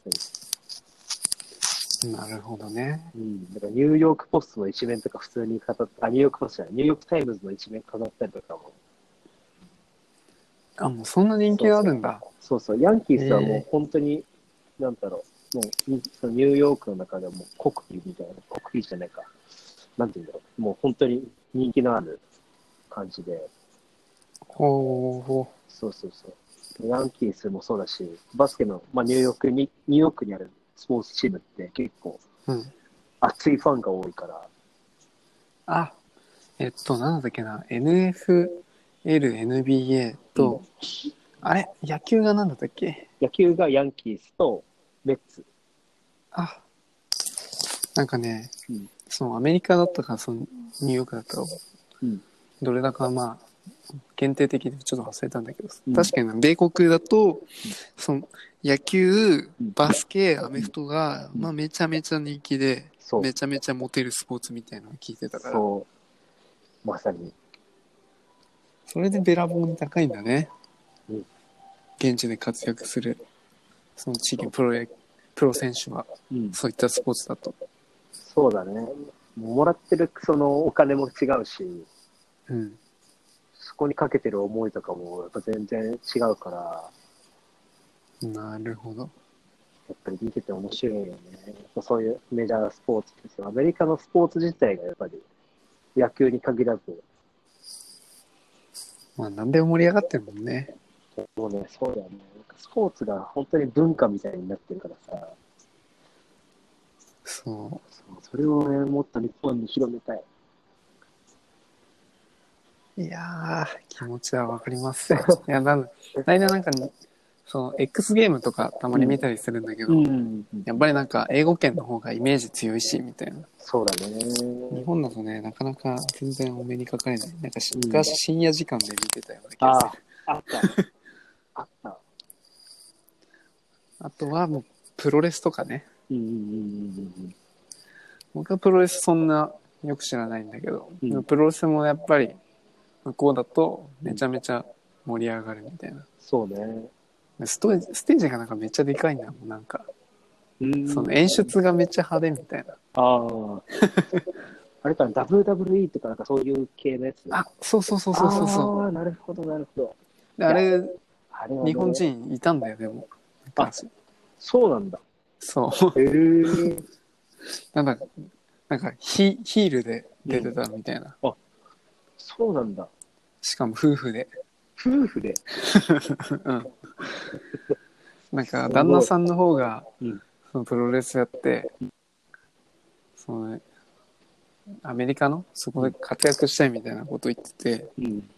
に。なるほどね。うん。だからニューヨークポストの一面とか普通に飾って、あ、ニューヨークポストじゃない、ニューヨークタイムズの一面飾ったりとかも。あ、もうそんな人気があるんだ。そうそう、ヤンキースはもへう本当に、なんだろう、もうにそのニューヨークの中でも国技みたいな、国技じゃないか、なんていうんだろう、もう本当に人気のある感じで、ほうほそうそうそう。ヤンキースもそうだし、バスケの、まあ、ニューヨークに、ニューヨークにあるスポーツチームって結構う。うん。熱いファンが多いから、あ、えっと、なんだっけな。NFL、NBA と、あれ？野球がなんだったっけ？野球がヤンキースとメッツ。あ、なんかね、うん。そのアメリカだったか、そのニューヨークだったか、うん。どれだかまあ、限定的でちょっと忘れたんだけど、うん。確かに米国だと、その野球うん、バスケ、アメフトが、うん。まあめちゃめちゃ人気で、そう。めちゃめちゃモテるスポーツみたいなのを聞いてたから、そう。まさに。それでべらぼうに高いんだね。うん現地で活躍する、その地域プロ野プロ選手は、うん。そういったスポーツだと。そうだね。もらってるそのお金も違うし、うん。そこにかけてる思いとかもやっぱ全然違うから、なるほど。やっぱり見てて面白いよね。やっぱそういうメジャースポーツですよ。アメリカのスポーツ自体がやっぱり野球に限らず、まあ何でも盛り上がってるもんね。もうね、そうだよね。スポーツが本当に文化みたいになってるからさ、そそうそれをね、もっと日本に広めたい。う。いやー、気持ちはわかりますよ。いや、なん大体なんか、その X ゲームとかたまに見たりするんだけど、ん。やっぱりなんか英語圏の方がイメージ強いし、みたいな。そうだね。日本だとね、なかなか全然お目にかかれない。なんか昔深夜時間で見てたような気がする。ああった。あった。あとはもうプロレスとかね。うんうんうんうん僕はプロレスそんなよく知らないんだけど、うんプロレスもやっぱり向こうだとめちゃめちゃ盛り上がるみたいな。そうね。でストステージがなんかめっちゃでかいんだもん。なんか、うんその演出がめっちゃ派手みたいな。ああ。あれかな、WWE とかなんかそういう系のやつ。あ、そうそうそうそうそうそう。ああ、なるほど、なるほど。であれ、あれ日本人いたんだよ、でも。昔そうなんだ。そう。へえ。なんだ、なんかヒヒールで出てたみたいな。そうなんだ。しかも夫婦で。夫婦で。うん。なんか、旦那さんの方が、うんそのプロレスやって、その、アメリカのそこで活躍したいみたいなこと言ってて、うん。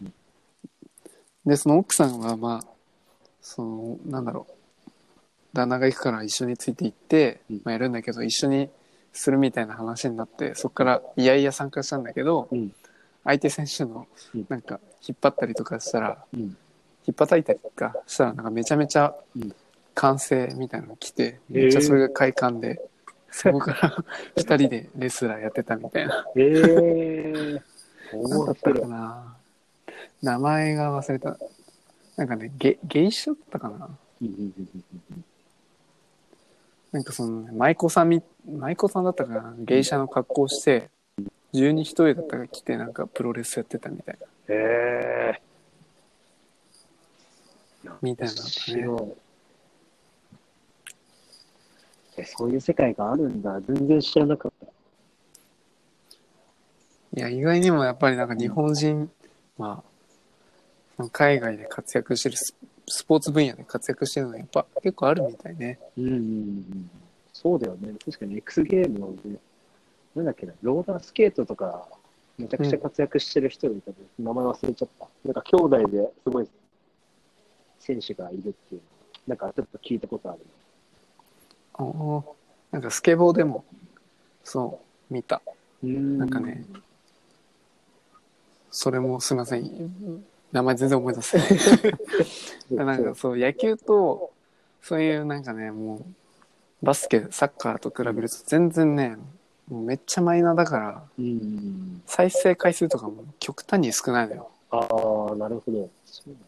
で、その奥さんは、まあ、その、なんだろう、旦那が行くから一緒について行って、うんまあ、やるんだけど、一緒にするみたいな話になってそこからいやいや参加したんだけど、うん相手選手のうん。なんか引っ張ったりとかしたらうん。引っ叩いたりとかしたらなんかめちゃめちゃうん。歓声みたいなの来て、めっちゃそれが快感でそこから 2人でレスラーやってたみたいな。えー。何だったか面白い。な。名前が忘れた。なんかねゲ芸者だったかな。うんうんうんうんなんかその舞妓さんみ舞妓さんだったかな。芸者の格好して十二一重だったか来てなんかプロレスやってたみたいなえー。みたいなねそういう世界があるんだ。全然知らなかった。いや意外にもやっぱりなんか日本人、まあ海外で活躍してるススポーツ分野で活躍してるのはやっぱ結構あるみたいねうんうんうん。そうだよね。確かに X ゲームのね、なんだっけな、ローラースケートとか、めちゃくちゃ活躍してる人がいたけど、名前忘れちゃった。なんか兄弟ですごい選手がいるっていう、なんかちょっと聞いたことある。おおなんかスケボーでもそう見た。うん。なんかね、それもすいません。名前全然思い出せない。なんかそう野球とそういうなんかねもうバスケサッカーと比べると全然ねめっちゃマイナーだからうん。再生回数とかも極端に少ないのよああ、なるほど。そうなんだ。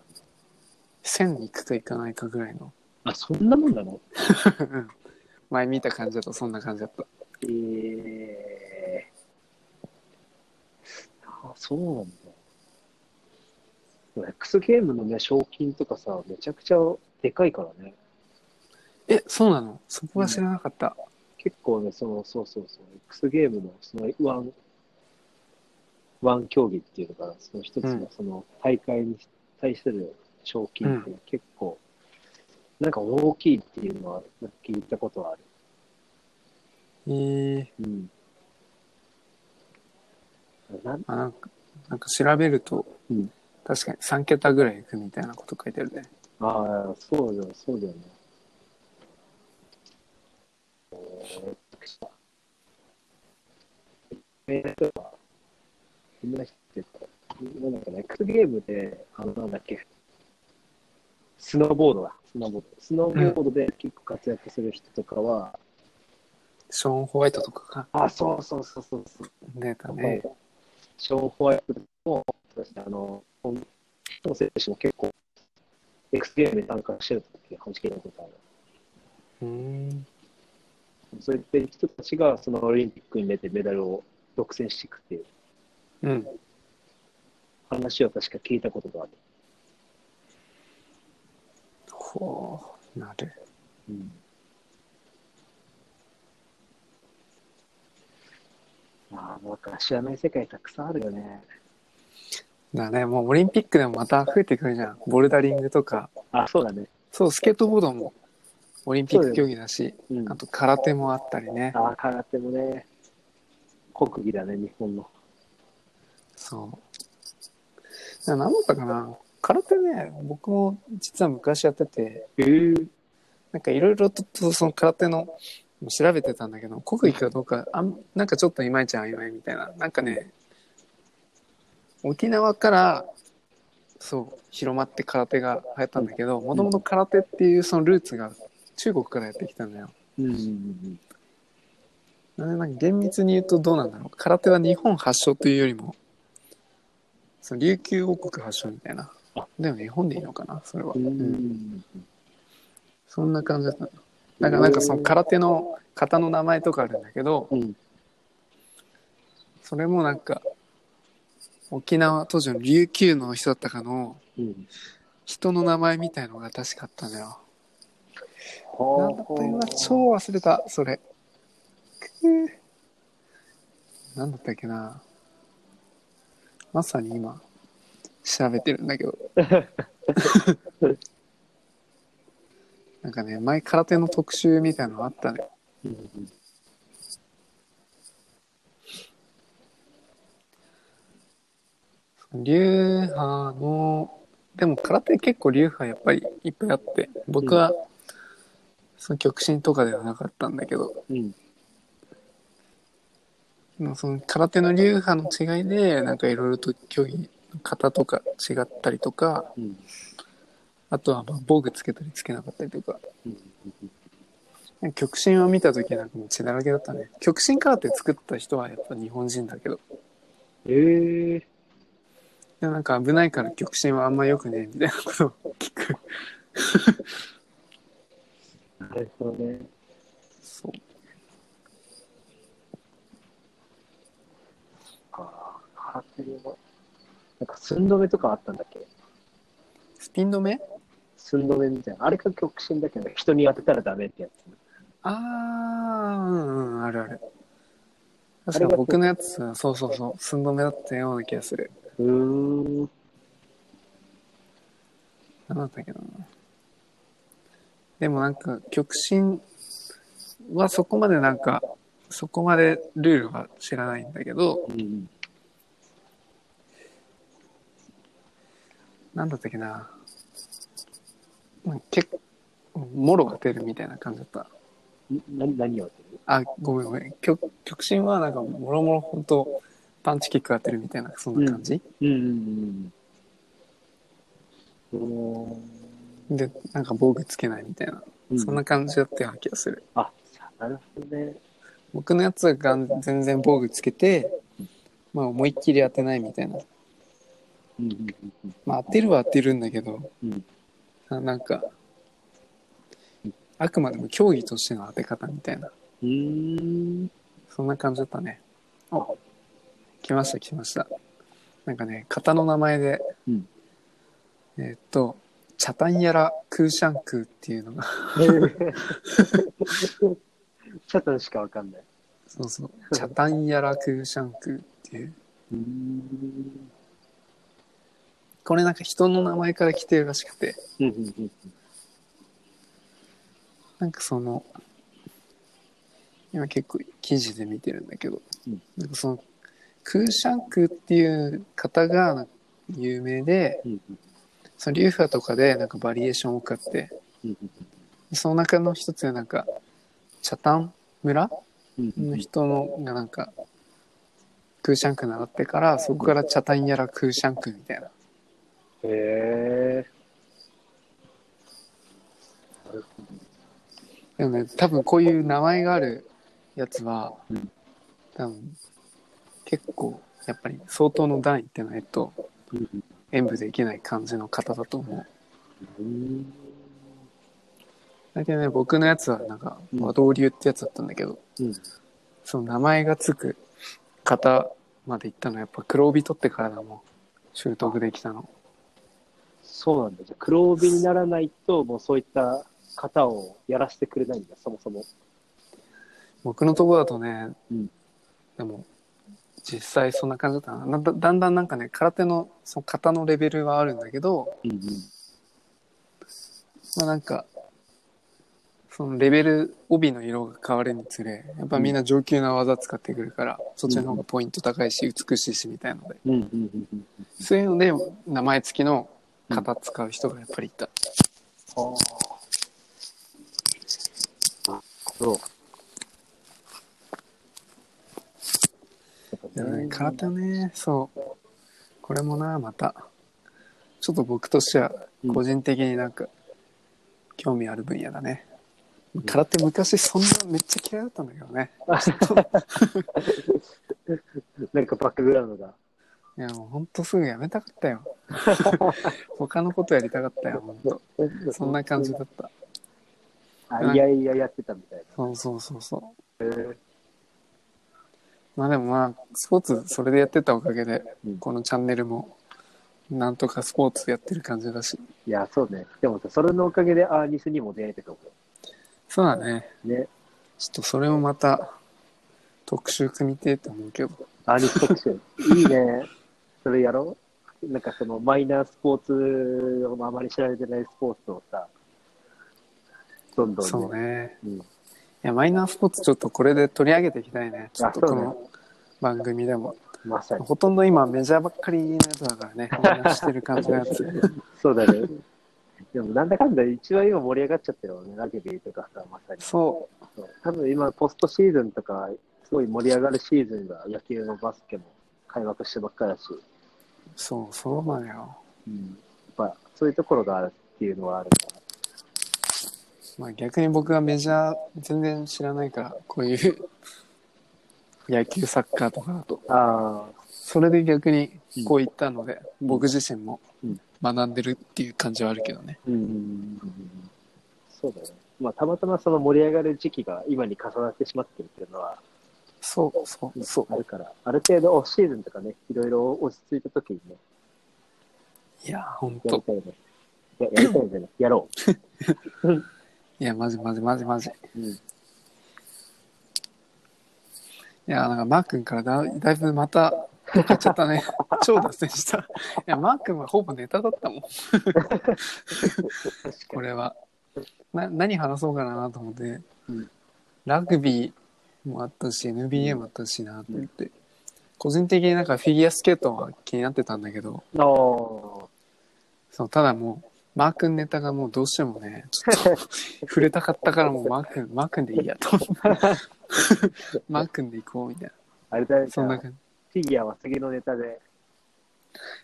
1000いくかいかないかぐらいのあ、そんなもんなの？う ん前見た感じだとそんな感じだったええあ、そうなんだ。X ゲームのね、賞金とかさ、めちゃくちゃでかいからね。えそうなの？そこは知らなかった、結構ね、その、そうそうそう、X ゲームの、その、ワン、ワン競技っていうのかな、その一つうんの、その、大会に対する賞金って結構、なんか大きいっていうのは聞いたことはある。えー、うん。なんあなんかなんか調べると、うん確かに3桁ぐらいいくみたいなこと書いてあるねああ、そうだよ、そうだよね。えーえーと、みんな知ってるかなんだっけな、X ゲームで、あの、なんだっけ、スノーボードだ、スノーボード。スノーボードで結構活躍する人とかは、ショーン・ホワイトとかがあ、そうそうそうそうそう、出たね。ショーン・ホワイトも、あの、この選手も結構、X ゲームに参加してるって話聞いたことある。うーん。そういった人たちがそのオリンピックに出てメダルを独占していくっていううん。話を確か聞いたことがある。ほう、なる。うん。まあ、なんか知らない世界たくさんあるよね。だね、もうオリンピックでもまた増えてくるじゃん。ボルダリングとか。あ、そうだね。そう、スケートボードもオリンピック競技だし、うんあ。と空手もあったりね。あ、空手もね、国技だね、日本の。そう。な何だったかな空手ね、僕も実は昔やってて、えー、なんかいろいろとその空手の調べてたんだけど、国技かどうか、あんなんかちょっといまいち曖昧みたいな。なんかね、沖縄から、そう、広まって空手が流行ったんだけど、もともと空手っていうそのルーツが中国からやってきたんだよ。うんうんうんなのでなんか厳密に言うとどうなんだろう。空手は日本発祥というよりも、その琉球王国発祥みたいなあ。でも日本でいいのかなそれは。うん。そんな感じだった。だからなんかその空手の型の名前とかあるんだけど、うん。それもなんか、沖縄、当時の琉球の人だったかのうん。人の名前みたいのが確かあったんだよ。なんだった今超忘れた、それ。なんだったっけな。まさに今、調べてるんだけど。なんかね、前空手の特集みたいなのあったね。流派の、でも空手結構流派やっぱりいっぱいあって、僕は、その極真とかではなかったんだけど、うん。のその空手の流派の違いで、なんかいろいろと競技の型とか違ったりとか、うん。あとはまあ防具つけたりつけなかったりとか、うん。極真を見た時なんかもう血だらけだったね。極真空手作った人はやっぱ日本人だけど、ええでもなんか危ないから極真はあんま良くねえみたいなことを聞く。なるほどね。そう。ああ、空手は。なんか寸止めとかあったんだっけ？スピン止め？寸止めみたいな。あれが極真だけど、人に当てたらダメってやつ。あー、うんうん、あるある。確か僕のやつ、そうそうそう、寸止めだったような気がする。うーん。何だったっけな。でもなんか、極真はそこまでなんか、そこまでルールは知らないんだけど、うん。なんだったっけな。まあ結構、もろが出るみたいな感じだった。な何を当てる？あ、ごめんごめん。極極真はなんか、もろもろ本当パンチキック当てるみたいな、そんな感じ、うんうんうん。うで、なんか防具つけないみたいな。そんな感じだったような気がする。あ、なるほどね。僕のやつが全然防具つけて、まあ思いっきり当てないみたいな。うんうんうんまあ当てるは当てるんだけど、うん。あなんか、あくまでも競技としての当て方みたいな、うーん。そんな感じだったね。お来ました来ました。なんかね、型の名前で、うんえーっと、チャタンヤラクーシャンクーっていうのが、ちょっとしかわかんない。そうそう、チャタンヤラクーシャンクーっていう、うーん。これなんか人の名前から来てるらしくて、なんかその、今結構記事で見てるんだけど、うんなんかその、クーシャンクーっていう方が有名で、うんその流派とかでなんかバリエーション多くあって、うんその中の一つでなんか、チャタン村うんうんの人のがなんか、クーシャンク習ってから、そこからチャタンやらクーシャンクみたいな。へえ。なるほどでもね、多分こういう名前があるやつは、うん多分結構やっぱり相当の段位ってないとうん演舞できない感じの方だと思う。うん大体ね、僕のやつはなんかうん和道流ってやつだったんだけど、うんその名前がつく方まで行ったのはやっぱ黒帯取ってからだもん。習得できたの。そうなんだ。じゃあ黒帯にならないと、もうそういった型をやらせてくれないんだ、そもそも。僕のとこだとね、うんでも実際そんな感じだったなだだんだんなんかね空手のその型のレベルはあるんだけど、うんうん。まあ、なんかそのレベル帯の色が変わるにつれやっぱみんな上級な技使ってくるから、そっちの方がポイント高いし美しいしみたいので、うんうんうん。そういうので名前付きの型使う人がやっぱりいた、ああ。そう。いやね。空手ねそう。これもなまた。ちょっと僕としては個人的になんか興味ある分野だね、空手昔そんなめっちゃ嫌いだったんだけどね。なんかバックグラウンドが。いやもうほんとすぐやめたかったよ。他のことやりたかったよほんと。そんな感じだった。あ、いやいややってたみたいそうそうそうそう。えまあでもまあスポーツそれでやってたおかげで、うんこのチャンネルもなんとかスポーツやってる感じだしいや、そうね。でもさ、それのおかげでアーニスにも出会えてたもそうだねんね。ちょっとそれもまた特集組みてえと思うけどアーニス特集。いいね。それやろうなんかそのマイナースポーツをあまり知られてないスポーツをさ、どんどん、ね。そうねうん。いやマイナースポーツちょっとこれで取り上げていきたいねちょっとこの番組でもまさに。ほとんど今メジャーばっかりのやつだからねみんなしてる感じのやつ そうだね。でもなんだかんだ一番今盛り上がっちゃったよね。ラグビーとかさ、まさに。そそう多分今ポストシーズンとかスすごい盛り上がるシーズンが野球のバスケも開幕してばっかりだし、そう、そうなのよ。うん、やっぱそういうところがあるっていうのはあるから。まあ逆に僕はメジャー全然知らないから、こういう 野球サッカーとかだと。ああ、それで逆にこう言ったので、うん僕自身もうん学んでるっていう感じはあるけどね。うんうん。そうだね。まあ、たまたまその盛り上がる時期が今に重なってしまってるっていうのはそうそうそう。あるから、ある程度オフシーズンとかね、いろいろ落ち着いた時にね、いや、ほんやりと。たいね。ややりたいんじゃないやろ いや、マジマジマジマジ。う。うん。いや、なんかマー君からだだいぶまた、とかっちゃったね。超脱線した。いや、マー君はほぼネタだったもん。これは。な何話そうかなと思って、うんラグビーもあったし、NBA もあったしなと思って、個人的になんかフィギュアスケートは気になってたんだけど、ああ、そうただもう、マー君ネタがもうどうしてもね、ちょっと触れたかったからもうマー君、マー君でいいやと。マー君で行こうみたいあれだね、な。そんな感じ。フィギュアは次のネタで、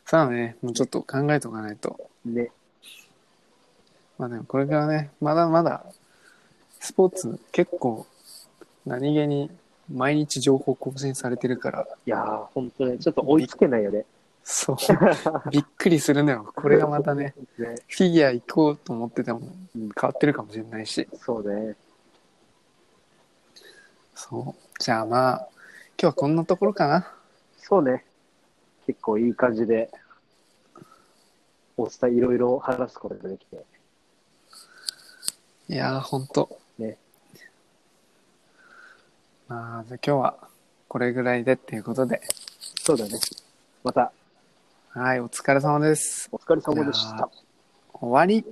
さあね、もうちょっと考えとかないと。ね、まあでもこれからね、まだまだ、スポーツ結構何気に毎日情報更新されてるから、いやー、本当ね、ちょっと追いつけないよね。そう、びっくりするのよ。これがまたね、ね、フィギュア行こうと思っててもうん変わってるかもしれないし。そうね。そう。じゃあまあ、今日はこんなところかな。そうね。結構いい感じで、お伝えいろいろ話すことができて。いやー、ほんと。ね。まあ、じゃあ今日はこれぐらいでっていうことで。そうだね。また、はい、お疲れ様です。お疲れ様でしいやた。終わり。